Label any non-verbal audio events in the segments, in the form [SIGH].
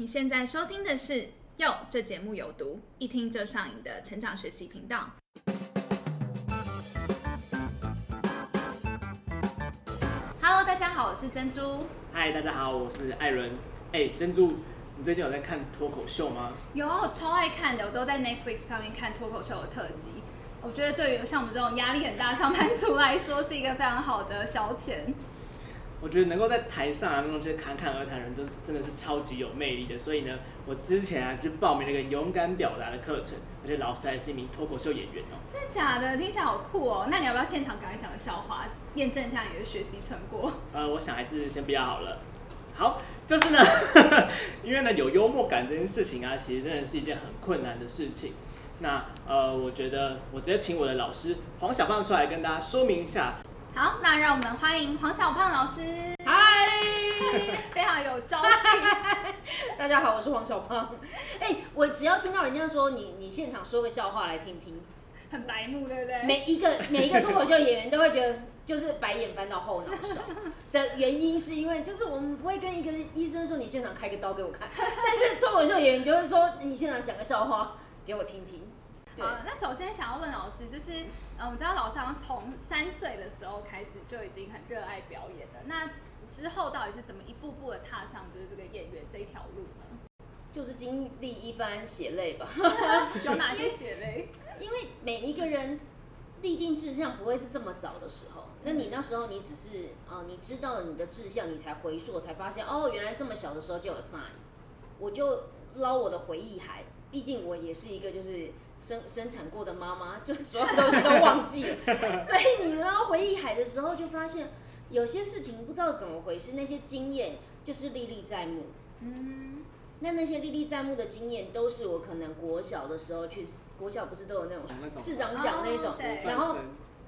你现在收听的是《哟》，这节目有毒，一听就上瘾的成长学习频道。Hello，大家好，我是珍珠。嗨，大家好，我是艾伦。哎，珍珠，你最近有在看脱口秀吗？有啊，我超爱看的，我都在 Netflix 上面看脱口秀的特辑。我觉得对于像我们这种压力很大的上班族来说，是一个非常好的消遣。我觉得能够在台上啊，那种就侃侃而谈的人，都真的是超级有魅力的。所以呢，我之前啊就报名了一个勇敢表达的课程，而且老师还是一名脱口秀演员哦。真的假的？听起来好酷哦！那你要不要现场赶快讲个笑话，验证一下你的学习成果？呃，我想还是先不要好了。好，就是呢，[LAUGHS] 因为呢有幽默感这件事情啊，其实真的是一件很困难的事情。那呃，我觉得我直接请我的老师黄小胖出来跟大家说明一下。好，那让我们欢迎黄小胖老师。嗨，[LAUGHS] 非常有朝气。[LAUGHS] 大家好，我是黄小胖。哎、我只要听到人家说你你现场说个笑话来听听，很白目，对不对？每一个 [LAUGHS] 每一个脱口秀演员都会觉得就是白眼翻到后脑勺的原因，是因为就是我们不会跟一个医生说你现场开个刀给我看，但是脱口秀演员就会说你现场讲个笑话给我听听。对，啊，那首先想要问老师，就是嗯，我们知道老师好像从三岁的时候开始就已经很热爱表演了。那之后到底是怎么一步步的踏上就是这个演员这一条路呢？就是经历一番血泪吧。[LAUGHS] 有哪些血泪？因为每一个人立定志向不会是这么早的时候，那你那时候你只是呃，你知道了你的志向，你才回溯，才发现哦，原来这么小的时候就有 sign，我就捞我的回忆海，毕竟我也是一个就是生生产过的妈妈，[LAUGHS] 就所有东西都忘记。了，[LAUGHS] 所以你呢回忆海的时候，就发现有些事情不知道怎么回事，那些经验就是历历在目。嗯，那那些历历在目的经验，都是我可能国小的时候去，国小不是都有那种市长奖那种哦，然后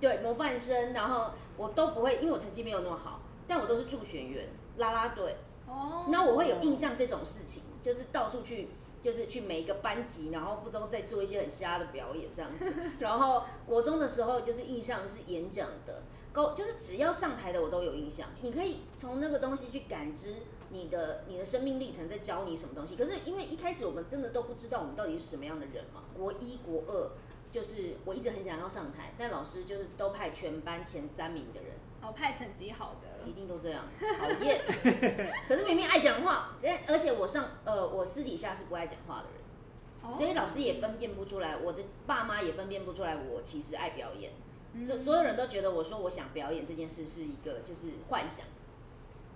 对模范生，然后我都不会，因为我成绩没有那么好，但我都是助选员、拉拉队，哦，那我会有印象这种事情，就是到处去，就是去每一个班级，然后不知道在做一些很瞎的表演这样子。[LAUGHS] 然后国中的时候，就是印象是演讲的，高就是只要上台的我都有印象。你可以从那个东西去感知你的你的生命历程在教你什么东西。可是因为一开始我们真的都不知道我们到底是什么样的人嘛。国一国二就是我一直很想要上台，但老师就是都派全班前三名的人。哦，派成绩好的一，定都这样，讨厌。可是明明爱讲话，而且我上呃，我私底下是不爱讲话的人，哦所以老师也分辨不出来，我的爸妈也分辨不出来，我其实爱表演。嗯所、所有人都觉得我说我想表演这件事是一个就是幻想。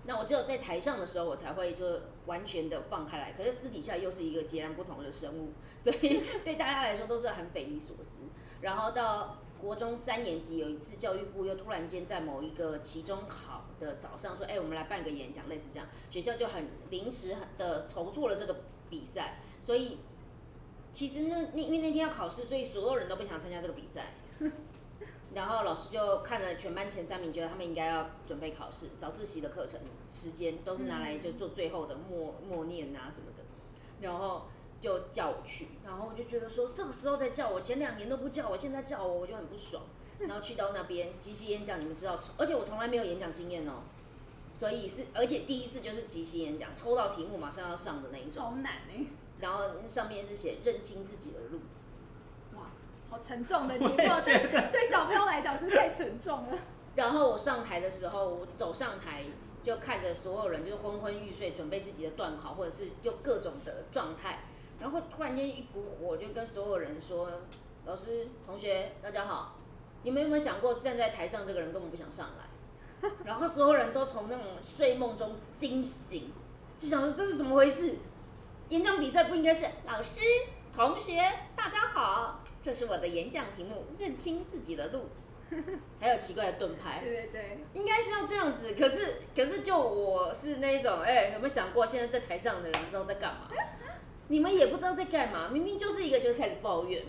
那我只有在台上的时候，我才会就完全的放开来。可是私底下又是一个截然不同的生物，所以 [LAUGHS] 对大家来说都是很匪夷所思。然后到国中三年级，有一次教育部又突然间在某一个期中考的早上说：“哎、我们来办个演讲，类似这样。”学校就很临时的筹措了这个比赛，所以其实呢，那因为那天要考试，所以所有人都不想参加这个比赛。[LAUGHS] 然后老师就看了全班前三名，觉得他们应该要准备考试，早自习的课程时间都是拿来就做最后的默默念啊什么的，然后就叫我去，然后我就觉得说这个时候再叫我，前两年都不叫我，现在叫我我就很不爽。然后去到那边即席演讲，你们知道，而且我从来没有演讲经验哦，所以是而且第一次就是即席演讲，抽到题目马上要上的那一种，超难哎，然后上面是写认清自己的路。哇，好沉重的题目，对对小朋友来讲是太沉重了？[LAUGHS] 然后我上台的时候，我走上台就看着所有人就是昏昏欲睡，准备自己的段考，或者是就各种的状态。然后突然间一股火就跟所有人说：“老师、同学，大家好，你们有没有想过站在台上这个人根本不想上来？”然后所有人都从那种睡梦中惊醒，就想说这是怎么回事？演讲比赛不应该是老师、同学，大家好，这是我的演讲题目，认清自己的路。[LAUGHS] 还有奇怪的盾牌，对对对，应该是要这样子。可是，可是就我是那一种，哎、有没有想过现在在台上的人不知道在干嘛？[LAUGHS] 你们也不知道在干嘛，明明就是一个就是开始抱怨，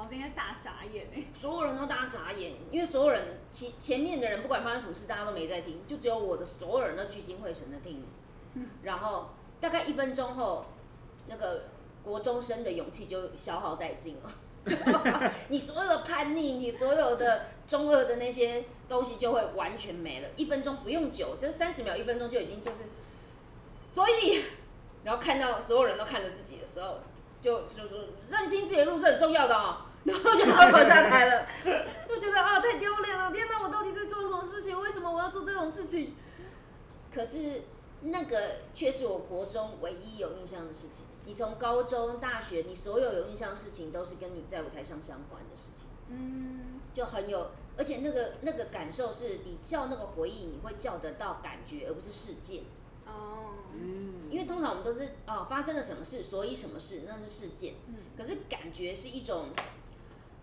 老师应该大傻眼哎，所有人都大傻眼，因为所有人前前面的人不管发生什么事，大家都没在听，就只有我的所有人都聚精会神的听。然后大概一分钟后，那个国中生的勇气就消耗殆尽了。[LAUGHS] 你所有的叛逆，你所有的中二的那些东西就会完全没了。一分钟不用久，这三十秒、一分钟就已经就是，所以然后看到所有人都看着自己的时候，就就说认清自己的路是很重要的哦。然后就跑下台了，[LAUGHS] 就觉得啊太丢脸了！天哪，我到底在做什么事情？为什么我要做这种事情？可是那个却是我国中唯一有印象的事情。你从高中、大学，你所有有印象的事情，都是跟你在舞台上相关的事情。嗯，就很有，而且那个那个感受是你叫那个回忆，你会叫得到感觉，而不是事件。哦，嗯，因为通常我们都是哦发生了什么事，所以什么事，那是事件。嗯，可是感觉是一种。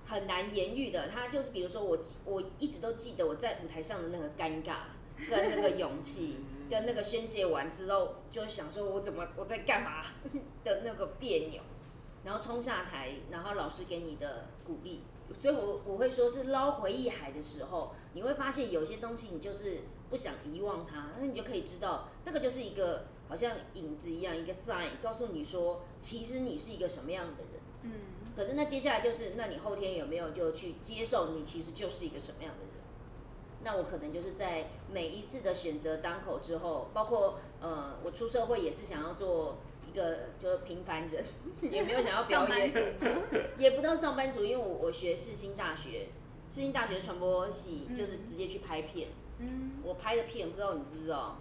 很难言喻的，他就是比如说我，我一直都记得我在舞台上的那个尴尬，跟那个勇气，[LAUGHS] 跟那个宣泄完之后，就想说我怎么我在干嘛 [LAUGHS] 的那个别扭，然后冲下台，然后老师给你的鼓励，所以我我会说是捞回忆海的时候，你会发现有些东西你就是不想遗忘它，那你就可以知道那个就是一个好像影子一样一个 sign，告诉你说其实你是一个什么样的人，嗯。可是那接下来就是，那你后天有没有就去接受你其实就是一个什么样的人？那我可能就是在每一次的选择当口之后，包括呃，我出社会也是想要做一个就是平凡人，[LAUGHS] 也没有想要表演，[LAUGHS] 也不当上班族，因为我我学世新大学，世新大学传播系就是直接去拍片，嗯，我拍的片不知道你知不知道，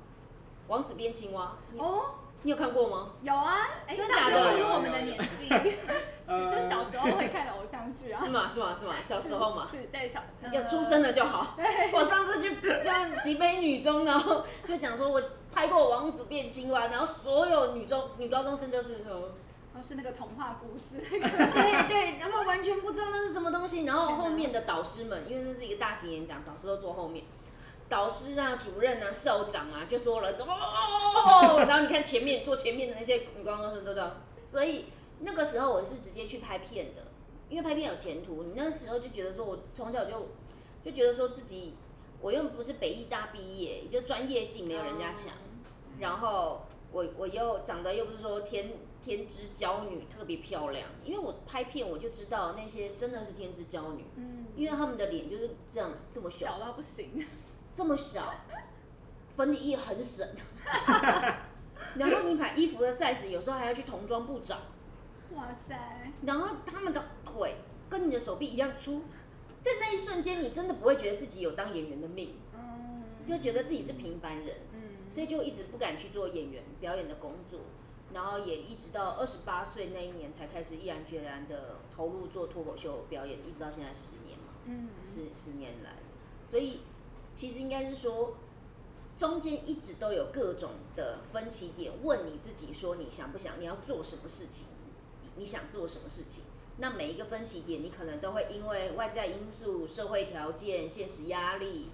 王子变青蛙。哦。你有看过吗？有啊，真的假的？我们的年纪，就 [LAUGHS] 小时候会看的偶像剧啊。是吗？是吗？是吗？小时候嘛。是，对小。要出生了就好。[LAUGHS] 我上次去看几杯女中，然后就讲说我拍过《王子变青蛙》，然后所有女中女高中生都是说，哦，是那个童话故事。[LAUGHS] 对对，他们完全不知道那是什么东西。然后后面的导师们，因为那是一个大型演讲，导师都坐后面。导师啊，主任啊，校长啊，就说了，哦，然后你看前面坐前面的那些女高中生，都知道。所以那个时候我是直接去拍片的，因为拍片有前途。你那时候就觉得说，我从小就就觉得说自己，我又不是北艺大毕业，就专业性没有人家强。然后我我又长得又不是说天天之娇女，特别漂亮。因为我拍片我就知道那些真的是天之娇女，嗯，因为他们的脸就是这样这么小小到不行。这么小，粉底液很省，[LAUGHS] 然后你买衣服的 size 有时候还要去童装部找，哇塞！然后他们的腿跟你的手臂一样粗，在那一瞬间你真的不会觉得自己有当演员的命，嗯，就觉得自己是平凡人，嗯，所以就一直不敢去做演员表演的工作，然后也一直到二十八岁那一年才开始毅然决然的投入做脱口秀表演，一直到现在十年嘛，嗯，十十年来，所以。其实应该是说，中间一直都有各种的分歧点，问你自己说你想不想，你要做什么事情，你想做什么事情？那每一个分歧点，你可能都会因为外在因素、社会条件、现实压力，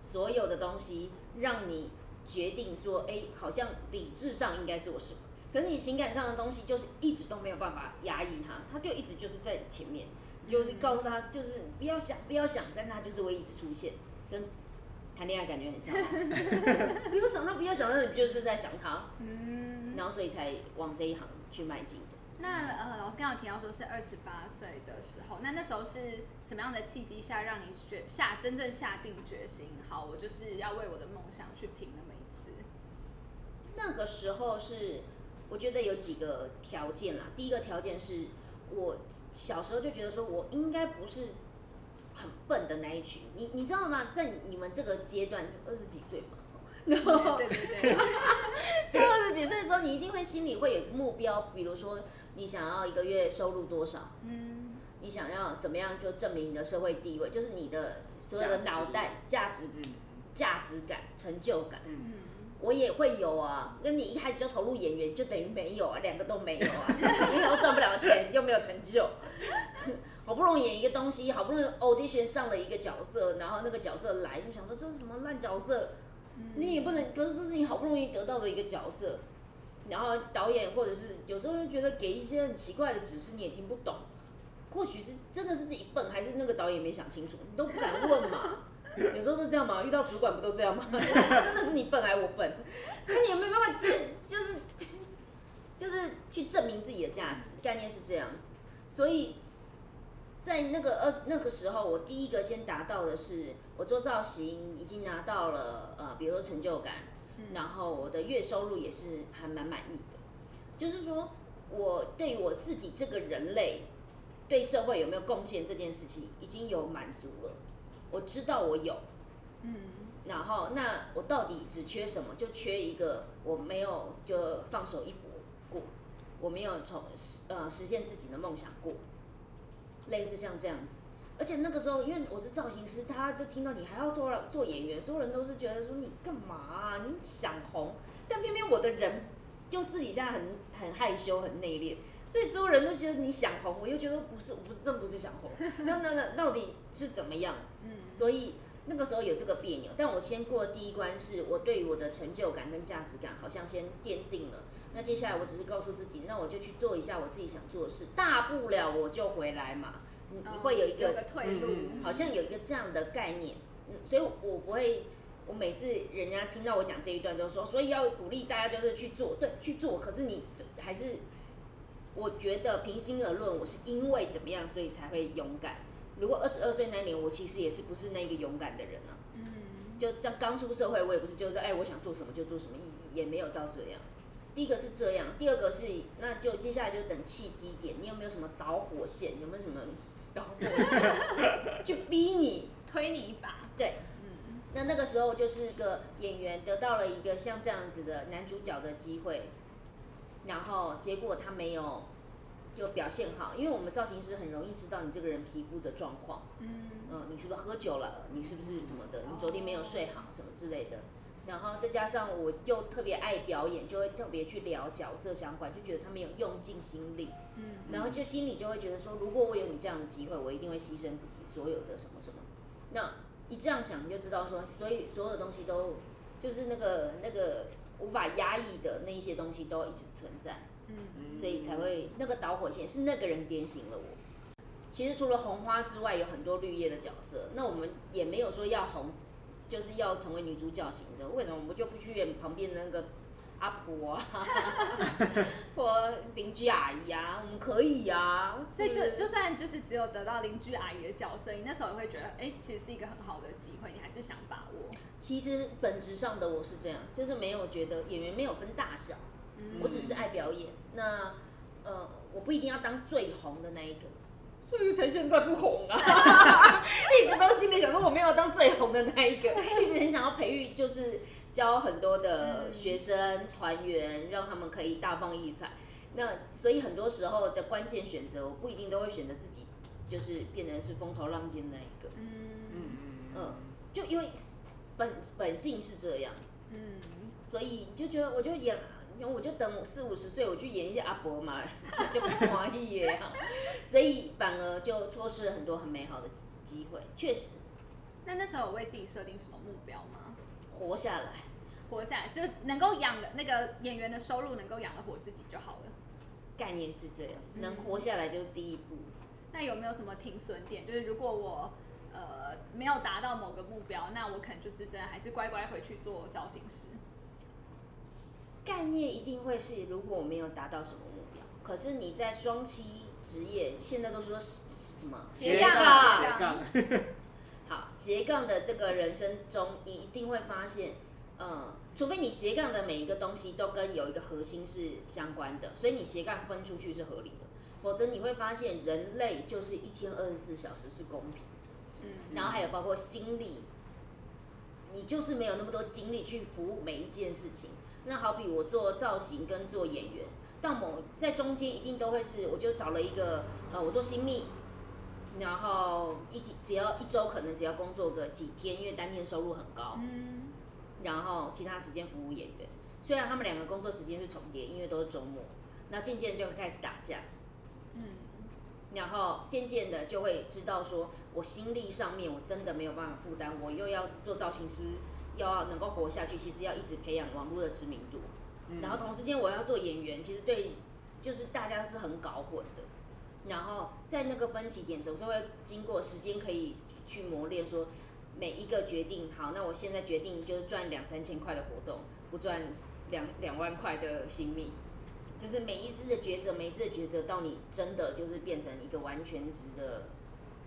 所有的东西，让你决定说，哎，好像理智上应该做什么，可是你情感上的东西，就是一直都没有办法压抑它，它就一直就是在前面，就是告诉他，就是不要想，不要想，但它就是会一直出现，跟。谈恋爱感觉很像，[LAUGHS] 不要想到，不要想到，你就是正在想他，嗯，然后所以才往这一行去迈进的。那呃，老师刚刚提到说是二十八岁的时候，那那时候是什么样的契机下让你决下真正下定决心，好，我就是要为我的梦想去拼那么一次？那个时候是我觉得有几个条件啦，第一个条件是我小时候就觉得说我应该不是。很笨的那一群，你你知道吗？在你们这个阶段，二十几岁嘛，然 [LAUGHS] 后对对 [LAUGHS] 对，二十几岁的时候，你一定会心里会有目标，比如说你想要一个月收入多少，嗯，你想要怎么样就证明你的社会地位，就是你的所有的脑袋价值、价值感、成就感，嗯，我也会有啊。跟你一开始就投入演员，就等于没有啊，两个都没有啊，[LAUGHS] 你又赚不了钱，又没有成就。[LAUGHS] 好不容易演一个东西，好不容易 audition 上了一个角色，然后那个角色来就想说这是什么烂角色，你也不能，可是这是你好不容易得到的一个角色，然后导演或者是有时候就觉得给一些很奇怪的指示你也听不懂，或许是真的是自己笨，还是那个导演没想清楚，你都不敢问嘛，有时候是这样嘛，遇到主管不都这样吗？[LAUGHS] 真的是你笨还是我笨？那你有没有办法接，就是就是去证明自己的价值？概念是这样子，所以。在那个二那个时候，我第一个先达到的是，我做造型已经拿到了呃，比如说成就感，然后我的月收入也是还蛮满意的。就是说我对我自己这个人类对社会有没有贡献这件事情已经有满足了，我知道我有，嗯，然后那我到底只缺什么？就缺一个我没有就放手一搏过，我没有从呃实现自己的梦想过，类似像这样子。而且那个时候，因为我是造型师，他就听到你还要做做演员，所有人都是觉得说你干嘛啊、你想红，但偏偏我的人就私底下很很害羞、很内敛，所以所有人都觉得你想红，我又觉得不是，我不是真不是想红，那那那到底是怎么样？嗯，所以那个时候有这个别扭，但我先过第一关是我对于我的成就感跟价值感好像先奠定了。那接下来我只是告诉自己，那我就去做一下我自己想做的事，大不了我就回来嘛。你你会有一个退路，好像有一个这样的概念，嗯，所以我不会，我每次人家听到我讲这一段，就说，所以要鼓励大家就是去做，对，去做。可是你还是，我觉得平心而论，我是因为怎么样，所以才会勇敢。如果二十二岁那年，我其实也是不是那个勇敢的人啊。嗯，就这样刚出社会，我也不是就是哎，我想做什么就做什么，也也没有到这样。第一个是这样，第二个是那就接下来就等契机点，你有没有什么导火线？有没有什么导火线 [LAUGHS] 去逼你？推你一把，对，嗯，那那个时候就是一个演员得到了一个像这样子的男主角的机会，然后结果他没有就表现好，因为我们造型师很容易知道你这个人皮肤的状况，嗯，嗯，你是不是喝酒了？你是不是什么的？你昨天没有睡好什么之类的。然后再加上我又特别爱表演，就会特别去聊角色相关，就觉得他没有用尽心力，嗯，然后就心里就会觉得说，如果我有你这样的机会，我一定会牺牲自己所有的什么什么。那一这样想，你就知道说，所以所有东西都就是那个那个无法压抑的那一些东西都一直存在。嗯，所以才会那个导火线是那个人点醒了我。其实除了红花之外，有很多绿叶的角色。那我们也没有说要红，就是要成为女主角型的。为什么我们就不去演旁边的那个阿婆啊，[LAUGHS] 或邻居阿姨啊？我们可以啊。所以就就算就是只有得到邻居阿姨的角色，你那时候也会觉得，哎、其实是一个很好的机会，你还是想把握。其实本质上的我是这样，就是没有觉得演员没有分大小，嗯我只是爱表演。那呃，我不一定要当最红的那一个，所以才现在不红啊。[LAUGHS] 一直都心里想说我没有当最红的那一个，一直很想要培育，就是教很多的学生团员，让他们可以大放异彩。那所以很多时候的关键选择，我不一定都会选择自己，就是变成是风头浪尖那一个。嗯嗯嗯，就因为本本性是这样。嗯，所以就觉得我就演，我就等我四五十岁，我去演一些阿伯嘛，就不华裔耶。[LAUGHS] 所以反而就错失了很多很美好的机机会。确实，那那时候有为自己设定什么目标吗？活下来，活下来就能够养的那个演员的收入能够养得活自己就好了。概念是这样，嗯能活下来就是第一步。那有没有什么停损点？就是如果我呃没有达到某个目标，那我可能就是真的还是乖乖回去做造型师。概念一定会是，如果我没有达到什么目标，可是你在双栖职业，现在都说什么？斜杠。斜杠，好，斜杠的这个人生中，你一定会发现，嗯，除非你斜杠的每一个东西都跟有一个核心是相关的，所以你斜杠分出去是合理的，否则你会发现人类就是一天二十四小时是公平。的，嗯。然后还有包括心力，你就是没有那么多精力去服务每一件事情。那好比我做造型跟做演员，到某在中间一定都会是，我就找了一个呃，我做新密，然后一天只要一周可能只要工作个几天，因为单天收入很高，嗯然后其他时间服务演员。虽然他们两个工作时间是重叠，因为都是周末，那渐渐就会开始打架，嗯然后渐渐的就会知道说，我心力上面我真的没有办法负担，我又要做造型师，要能够活下去，其实要一直培养网络的知名度。然后同时间我要做演员，其实对，就是大家是很搞混的。然后在那个分歧点，总是会经过时间可以去磨练，说每一个决定，好，那我现在决定就是赚两三千块的活动，不赚两两万块的新密。就是每一次的抉择，每一次的抉择，到你真的就是变成一个完全职的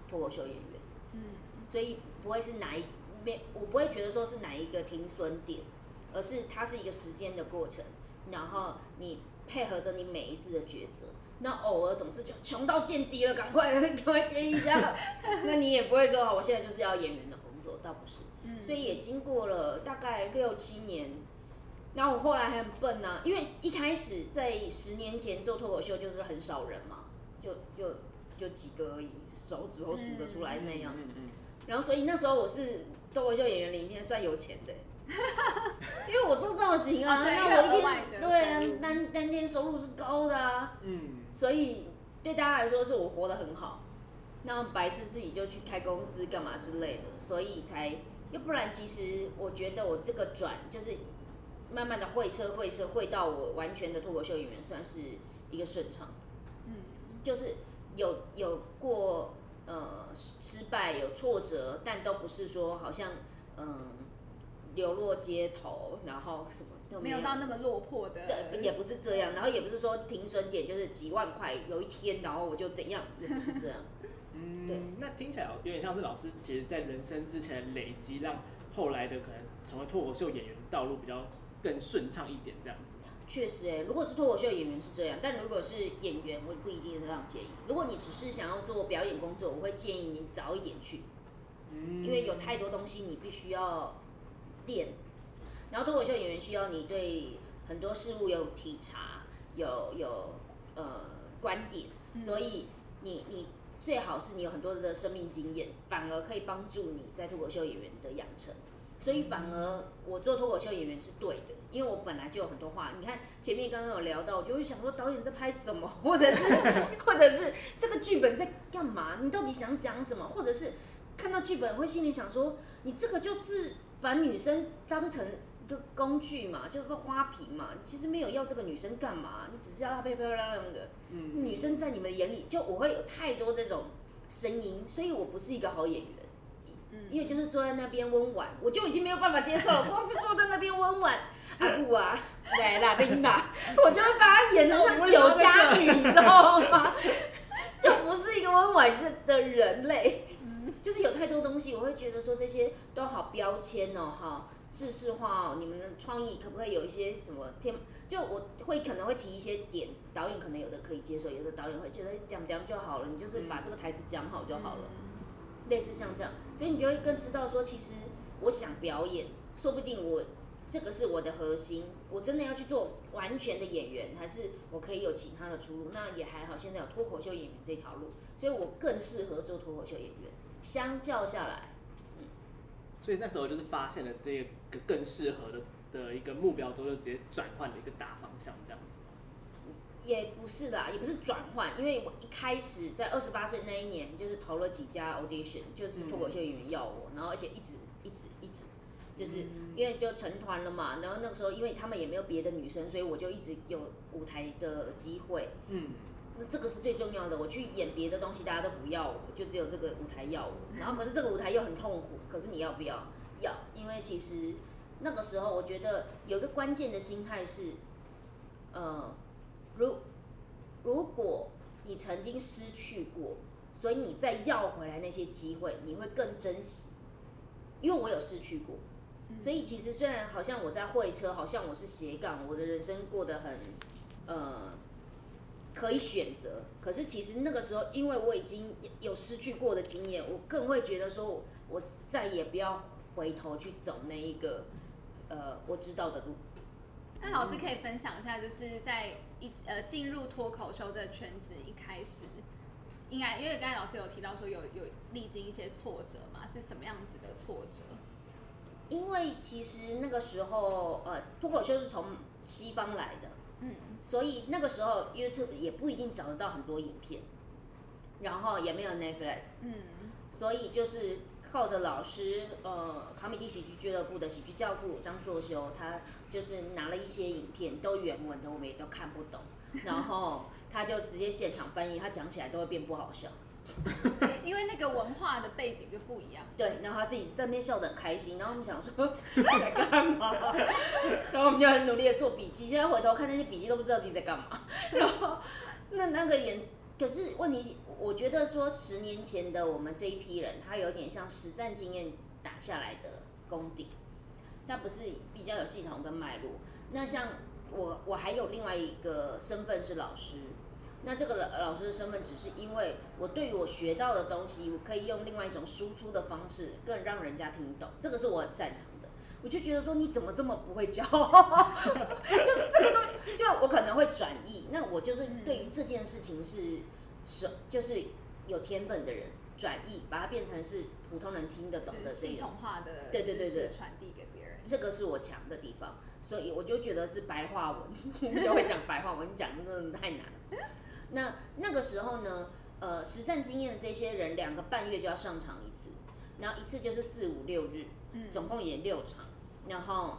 脱口秀演员。嗯所以不会是哪一没，我不会觉得说是哪一个停损点，而是它是一个时间的过程。然后你配合着你每一次的抉择。那偶尔总是就穷到见底了，赶快 [LAUGHS] 赶快接一下。那你也不会说，我现在就是要演员的工作，倒不是。嗯所以也经过了大概六七年，然后我后来还很笨呐、因为一开始在十年前做脱口秀就是很少人嘛，就就就几个而已，手指头数得出来那样。嗯嗯然后所以那时候我是脱口秀演员里面算有钱的，[LAUGHS] 因为我做造型啊，哦对那我一有额外的天对啊收入单单天收入是高的啊，嗯所以对大家来说是我活得很好。那白痴自己就去开公司干嘛之类的，所以才要不然其实我觉得我这个转就是慢慢的会车会车会到我完全的脱口秀演员，算是一个顺畅的。嗯就是有有过呃失失败有挫折，但都不是说好像嗯流落街头，然后什么都没有到那么落魄的，对，也不是这样，然后也不是说停损点就是几万块，有一天然后我就怎样，也不是这样。[LAUGHS] 嗯，对那听起来有点像是老师其实在人生之前的累积，让后来的可能成为脱口秀演员的道路比较更顺畅一点这样子。确实哎，如果是脱口秀演员是这样，但如果是演员，我不一定这样建议。如果你只是想要做表演工作，我会建议你早一点去，嗯因为有太多东西你必须要练。然后脱口秀演员需要你对很多事物有体察，有有呃观点，所以你你最好是你有很多的生命经验，反而可以帮助你在脱口秀演员的养成。所以反而我做脱口秀演员是对的，因为我本来就有很多话。你看前面刚刚有聊到，我就会想说导演在拍什么，或者是 [LAUGHS] 或者是这个剧本在干嘛？你到底想讲什么？或者是看到剧本会心里想说，你这个就是把女生当成一个工具嘛，就是花瓶嘛。你其实没有要这个女生干嘛，你只是要她漂漂亮亮的。嗯女生在你们的眼里，就我会有太多这种声音，所以我不是一个好演员。嗯因为就是坐在那边温婉，我就已经没有办法接受了。[LAUGHS] 光是坐在那边温婉，阿布啊，来啦，琳达，[LAUGHS] 我就会把她演的像酒家女，你知道吗？[LAUGHS] 就不是一个温婉的的人类。就是有太多东西，我会觉得说这些都好标签哦，哈，制式化哦。你们的创意可不可以有一些什么天？就我会可能会提一些点子，导演可能有的可以接受，有的导演会觉得讲讲就好了，你就是把这个台词讲好就好了。类似像这样，所以你就会更知道说，其实我想表演，说不定我这个是我的核心，我真的要去做完全的演员，还是我可以有其他的出路？那也还好，现在有脱口秀演员这条路，所以我更适合做脱口秀演员。相较下来，嗯所以那时候就是发现了这个更适合的的一个目标之后，就直接转换了一个大方向这样子。也不是啦，也不是转换，因为我一开始在二十八岁那一年，就是投了几家 audition，就是脱口秀演员要我，然后而且一直一直一直，就是因为就成团了嘛，然后那个时候因为他们也没有别的女生，所以我就一直有舞台的机会。嗯，那这个是最重要的，我去演别的东西，大家都不要我，就只有这个舞台要我。[LAUGHS] 然后可是这个舞台又很痛苦，可是你要不要？要，因为其实那个时候我觉得有一个关键的心态是，呃，如如果你曾经失去过，所以你再要回来那些机会，你会更珍惜。因为我有失去过，所以其实虽然好像我在会车，好像我是斜杠，我的人生过得很呃可以选择，可是其实那个时候，因为我已经有失去过的经验，我更会觉得说我，我再也不要回头去走那一个呃我知道的路。那老师可以分享一下，就是在一呃进入脱口秀这个圈子一开始，应该因为刚才老师有提到说有有历经一些挫折嘛，是什么样子的挫折？因为其实那个时候，呃，脱口秀是从西方来的，嗯，所以那个时候 YouTube 也不一定找得到很多影片，然后也没有 Netflix，嗯，所以就是靠着老师，呃，卡米蒂喜剧俱乐部的喜剧教父张硕修，他就是拿了一些影片，都原文的，我们也都看不懂，然后他就直接现场翻译，他讲起来都会变不好笑。因为那个文化的背景就不一样。对，然后他自己在那边笑得很开心，然后我们想说在干嘛，[LAUGHS] 然后我们就很努力的做笔记，现在回头看那些笔记都不知道自己在干嘛，然后那那个演，可是问题，我觉得说十年前的我们这一批人，他有点像实战经验打下来的功底，他不是比较有系统跟脉络。那像我我还有另外一个身份是老师。那这个老老师的身份，只是因为我对于我学到的东西，我可以用另外一种输出的方式，更让人家听懂，这个是我很擅长的。我就觉得说，你怎么这么不会教？就是这个东西，就我可能会转译。那我就是对于这件事情是是就是有天分的人，转译把它变成是普通人听得懂的这系种统化的对对对对传递给别人。这个是我强的地方，所以我就觉得是白话文，[LAUGHS] 我们就会讲白话文，讲真的太难了。那那个时候呢，呃，实战经验的这些人，两个半月就要上场一次，然后一次就是四五六日，嗯总共演六场，然后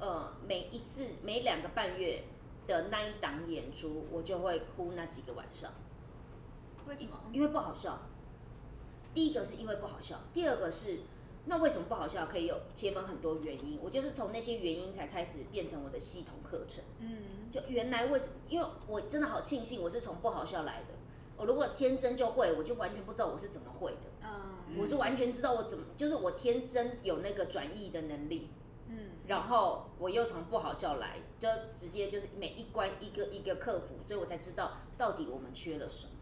呃每一次每两个半月的那一档演出，我就会哭那几个晚上。为什么？因为不好笑。第一个是因为不好笑，第二个是那为什么不好笑？可以有切分很多原因。我就是从那些原因才开始变成我的系统课程。嗯，就原来为什么？因为我真的好庆幸我是从不好笑来的。我如果天生就会，我就完全不知道我是怎么会的。嗯我是完全知道我怎么，就是我天生有那个转译的能力。嗯然后我又从不好笑来，就直接就是每一关一个一个克服，所以我才知道到底我们缺了什么。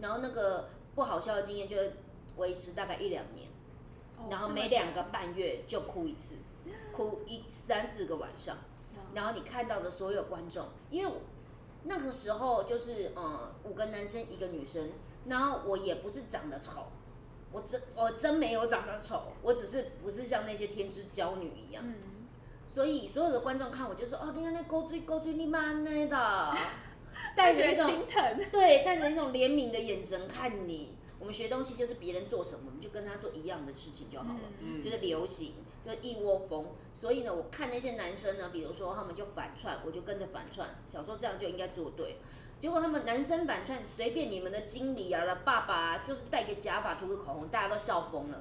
然后那个不好笑的经验就维持大概一两年，哦然后每两个半月就哭一次，哭一三四个晚上。嗯然后你看到的所有观众，因为那个时候就是嗯五个男生一个女生，然后我也不是长得丑，我真我真没有长得丑，我只是不是像那些天之娇女一样。嗯，所以所有的观众看我就说：“哦，你看那勾追勾追你妈那的，[LAUGHS] 带着一种心疼。对，带着一种怜悯的眼神看你。我们学东西就是别人做什么，我们就跟他做一样的事情就好了，嗯就是流行，就是一窝蜂。所以呢，我看那些男生呢，比如说他们就反串，我就跟着反串，小时候这样就应该做对。结果他们男生反串，随便你们的经理啊、爸爸、啊，就是戴个假发、涂个口红，大家都笑疯了。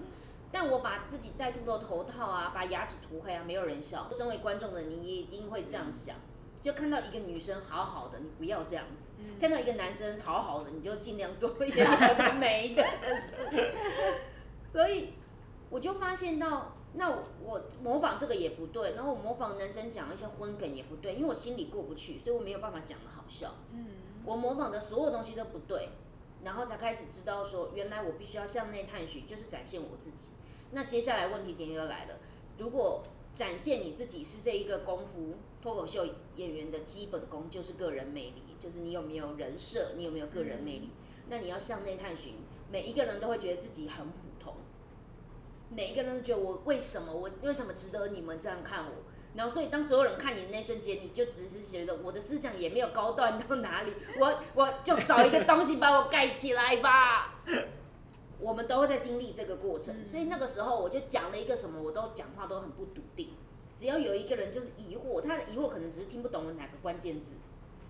但我把自己戴秃头头套啊，把牙齿涂黑啊，没有人笑。身为观众的你也一定会这样想，就看到一个女生好好的，你不要这样子；看到一个男生好好的，你就尽量做一些有的没的事。[LAUGHS] 所以我就发现到，那我我模仿这个也不对，然后我模仿男生讲一些荤梗也不对，因为我心里过不去，所以我没有办法讲的好笑。嗯，我模仿的所有东西都不对，然后才开始知道说，原来我必须要向内探寻，就是展现我自己。那接下来问题点又来了，如果展现你自己是这一个功夫脱口秀演员的基本功，就是个人魅力，就是你有没有人设，你有没有个人魅力。那你要向内探寻，每一个人都会觉得自己很普通，每一个人都觉得我为什么我为什么值得你们这样看我？然后，所以当所有人看你的那瞬间，你就只是觉得我的思想也没有高端到哪里，我我就找一个东西把我盖起来吧。我们都会在经历这个过程，所以那个时候我就讲了一个什么，我都讲话都很不笃定。只要有一个人就是疑惑，他的疑惑可能只是听不懂我哪个关键字，